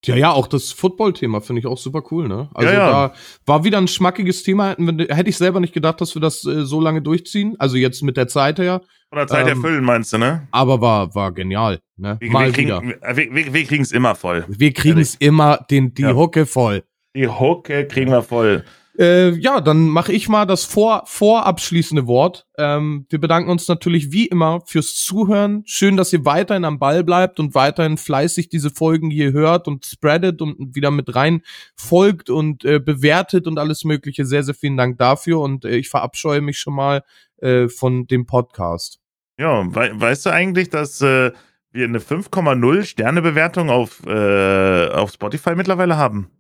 A: Ja, ja, auch das Football-Thema finde ich auch super cool, ne? Also
B: Ja, ja.
A: da war wieder ein schmackiges Thema. Hätte ich selber nicht gedacht, dass wir das äh, so lange durchziehen. Also jetzt mit der Zeit her.
B: Von der Zeit
A: Ähm,
B: erfüllen, meinst du, ne?
A: Aber war, war genial, ne?
B: Wir,
A: Mal
B: wir,
A: wieder.
B: kriegen, wir, wir, wir kriegen's immer voll.
A: Wir kriegen es immer den, die
B: Ja.
A: Hucke voll.
B: Die Hucke kriegen wir voll.
A: Äh, ja, dann mache ich mal das vor, vorabschließende Wort. Ähm, wir bedanken uns natürlich wie immer fürs Zuhören. Schön, dass ihr weiterhin am Ball bleibt und weiterhin fleißig diese Folgen hier hört und spreadet und wieder mit rein folgt und äh, bewertet und alles Mögliche. Sehr, sehr vielen Dank dafür und äh, ich verabscheue mich schon mal äh, von dem Podcast.
B: Ja, wei weißt du eigentlich, dass äh, wir eine 5,0 Sterne-Bewertung auf, äh, auf Spotify mittlerweile haben?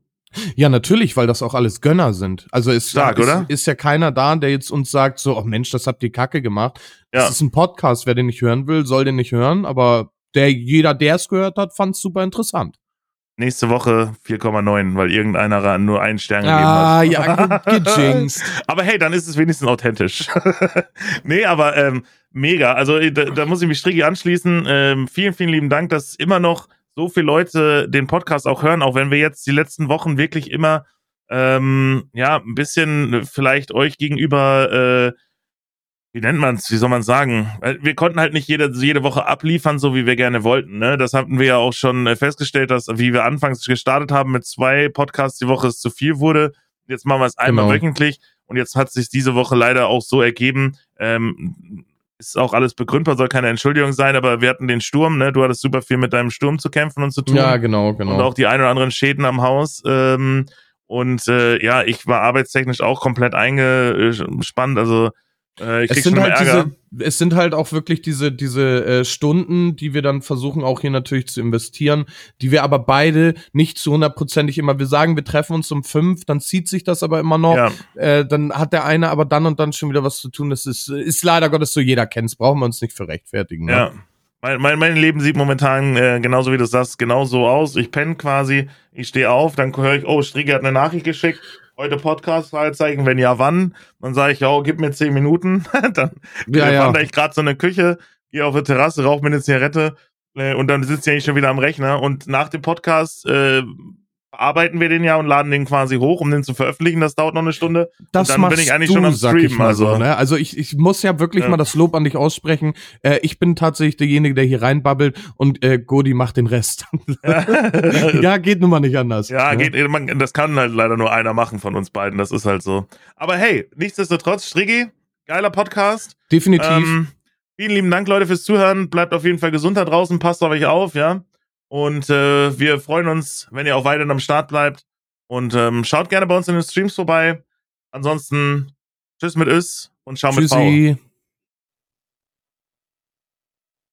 A: Ja, natürlich, weil das auch alles Gönner sind. Also es
B: Stark,
A: ist,
B: oder?
A: ist ja keiner da, der jetzt uns sagt, so, oh Mensch, das habt ihr kacke gemacht.
B: Ja.
A: Das ist ein Podcast, wer den nicht hören will, soll den nicht hören, aber der, jeder, der es gehört hat, fand es super interessant.
B: Nächste Woche 4,9, weil irgendeiner nur einen Stern gegeben
A: Ah,
B: hat.
A: ja, ge- gejinxt.
B: Aber hey, dann ist es wenigstens authentisch. nee, aber ähm, mega. Also äh, da, da muss ich mich Striggi anschließen. Ähm, vielen, vielen lieben Dank, dass immer noch so viele Leute den Podcast auch hören, auch wenn wir jetzt die letzten Wochen wirklich immer ähm, ja ein bisschen vielleicht euch gegenüber äh, wie nennt man's, wie soll man sagen? Wir konnten halt nicht jede, jede Woche abliefern, so wie wir gerne wollten. Ne? Das hatten wir ja auch schon äh, festgestellt, dass, wie wir anfangs gestartet haben mit zwei Podcasts die Woche, es zu viel wurde. Jetzt machen wir es einmal
A: Genau.
B: wöchentlich und jetzt hat sich diese Woche leider auch so ergeben. Ähm, ist auch alles begründbar, soll keine Entschuldigung sein, aber wir hatten den Sturm, ne? Du hattest super viel mit deinem Sturm zu kämpfen und zu tun
A: Ja, genau,
B: und
A: genau.
B: auch die ein oder anderen Schäden am Haus. Ähm, und äh, ja, ich war arbeitstechnisch auch komplett eingespannt. Also äh, ich
A: Es sind halt
B: Ärger.
A: diese, es sind halt auch wirklich diese, diese äh, Stunden, die wir dann versuchen auch hier natürlich zu investieren, die wir aber beide nicht zu hundertprozentig immer, wir sagen, wir treffen uns um fünf, dann zieht sich das aber immer noch.
B: ja,
A: äh, dann hat der eine aber dann und dann schon wieder was zu tun. Das ist, ist leider Gottes so, jeder kennt's, brauchen wir uns nicht für rechtfertigen. Ne?
B: ja. Mein, mein, mein Leben sieht momentan, äh, genauso wie du sagst, genau so aus. Ich penne quasi, ich stehe auf, dann höre ich, oh, Strigge hat eine Nachricht geschickt. Heute Podcast, Fragezeichen, wenn ja, wann? Dann sage ich, ja, gib mir zehn Minuten. dann ja,
A: ja,
B: wandere ich gerade so in eine Küche, gehe auf eine Terrasse, rauche mir eine Zigarette äh, und dann sitze ich eigentlich schon wieder am Rechner. Und nach dem Podcast äh, bearbeiten wir den ja und laden den quasi hoch, um den zu veröffentlichen. Das dauert noch eine Stunde.
A: Das
B: Und dann bin
A: machst
B: ich eigentlich
A: du,
B: schon am
A: sag ich
B: Streamen,
A: mal so.
B: also.
A: Ne? Also ich, ich muss ja wirklich
B: Ja.
A: mal das Lob an dich aussprechen. Äh, ich bin tatsächlich derjenige, der hier reinbabbelt und äh, Godi macht den Rest. ja, geht nun mal nicht anders.
B: Ja,
A: ne?
B: geht, man, das kann halt leider nur einer machen von uns beiden. Das ist halt so. Aber hey, nichtsdestotrotz, Striggi, geiler Podcast.
A: Definitiv.
B: Ähm, vielen lieben Dank, Leute, fürs Zuhören. Bleibt auf jeden Fall gesund da draußen, passt auf euch auf, ja. Und äh, wir freuen uns, wenn ihr auch weiterhin am Start bleibt. Und ähm, schaut gerne bei uns in den Streams vorbei. Ansonsten, tschüss mit Ös und ciao mit V.
A: Tschüssi.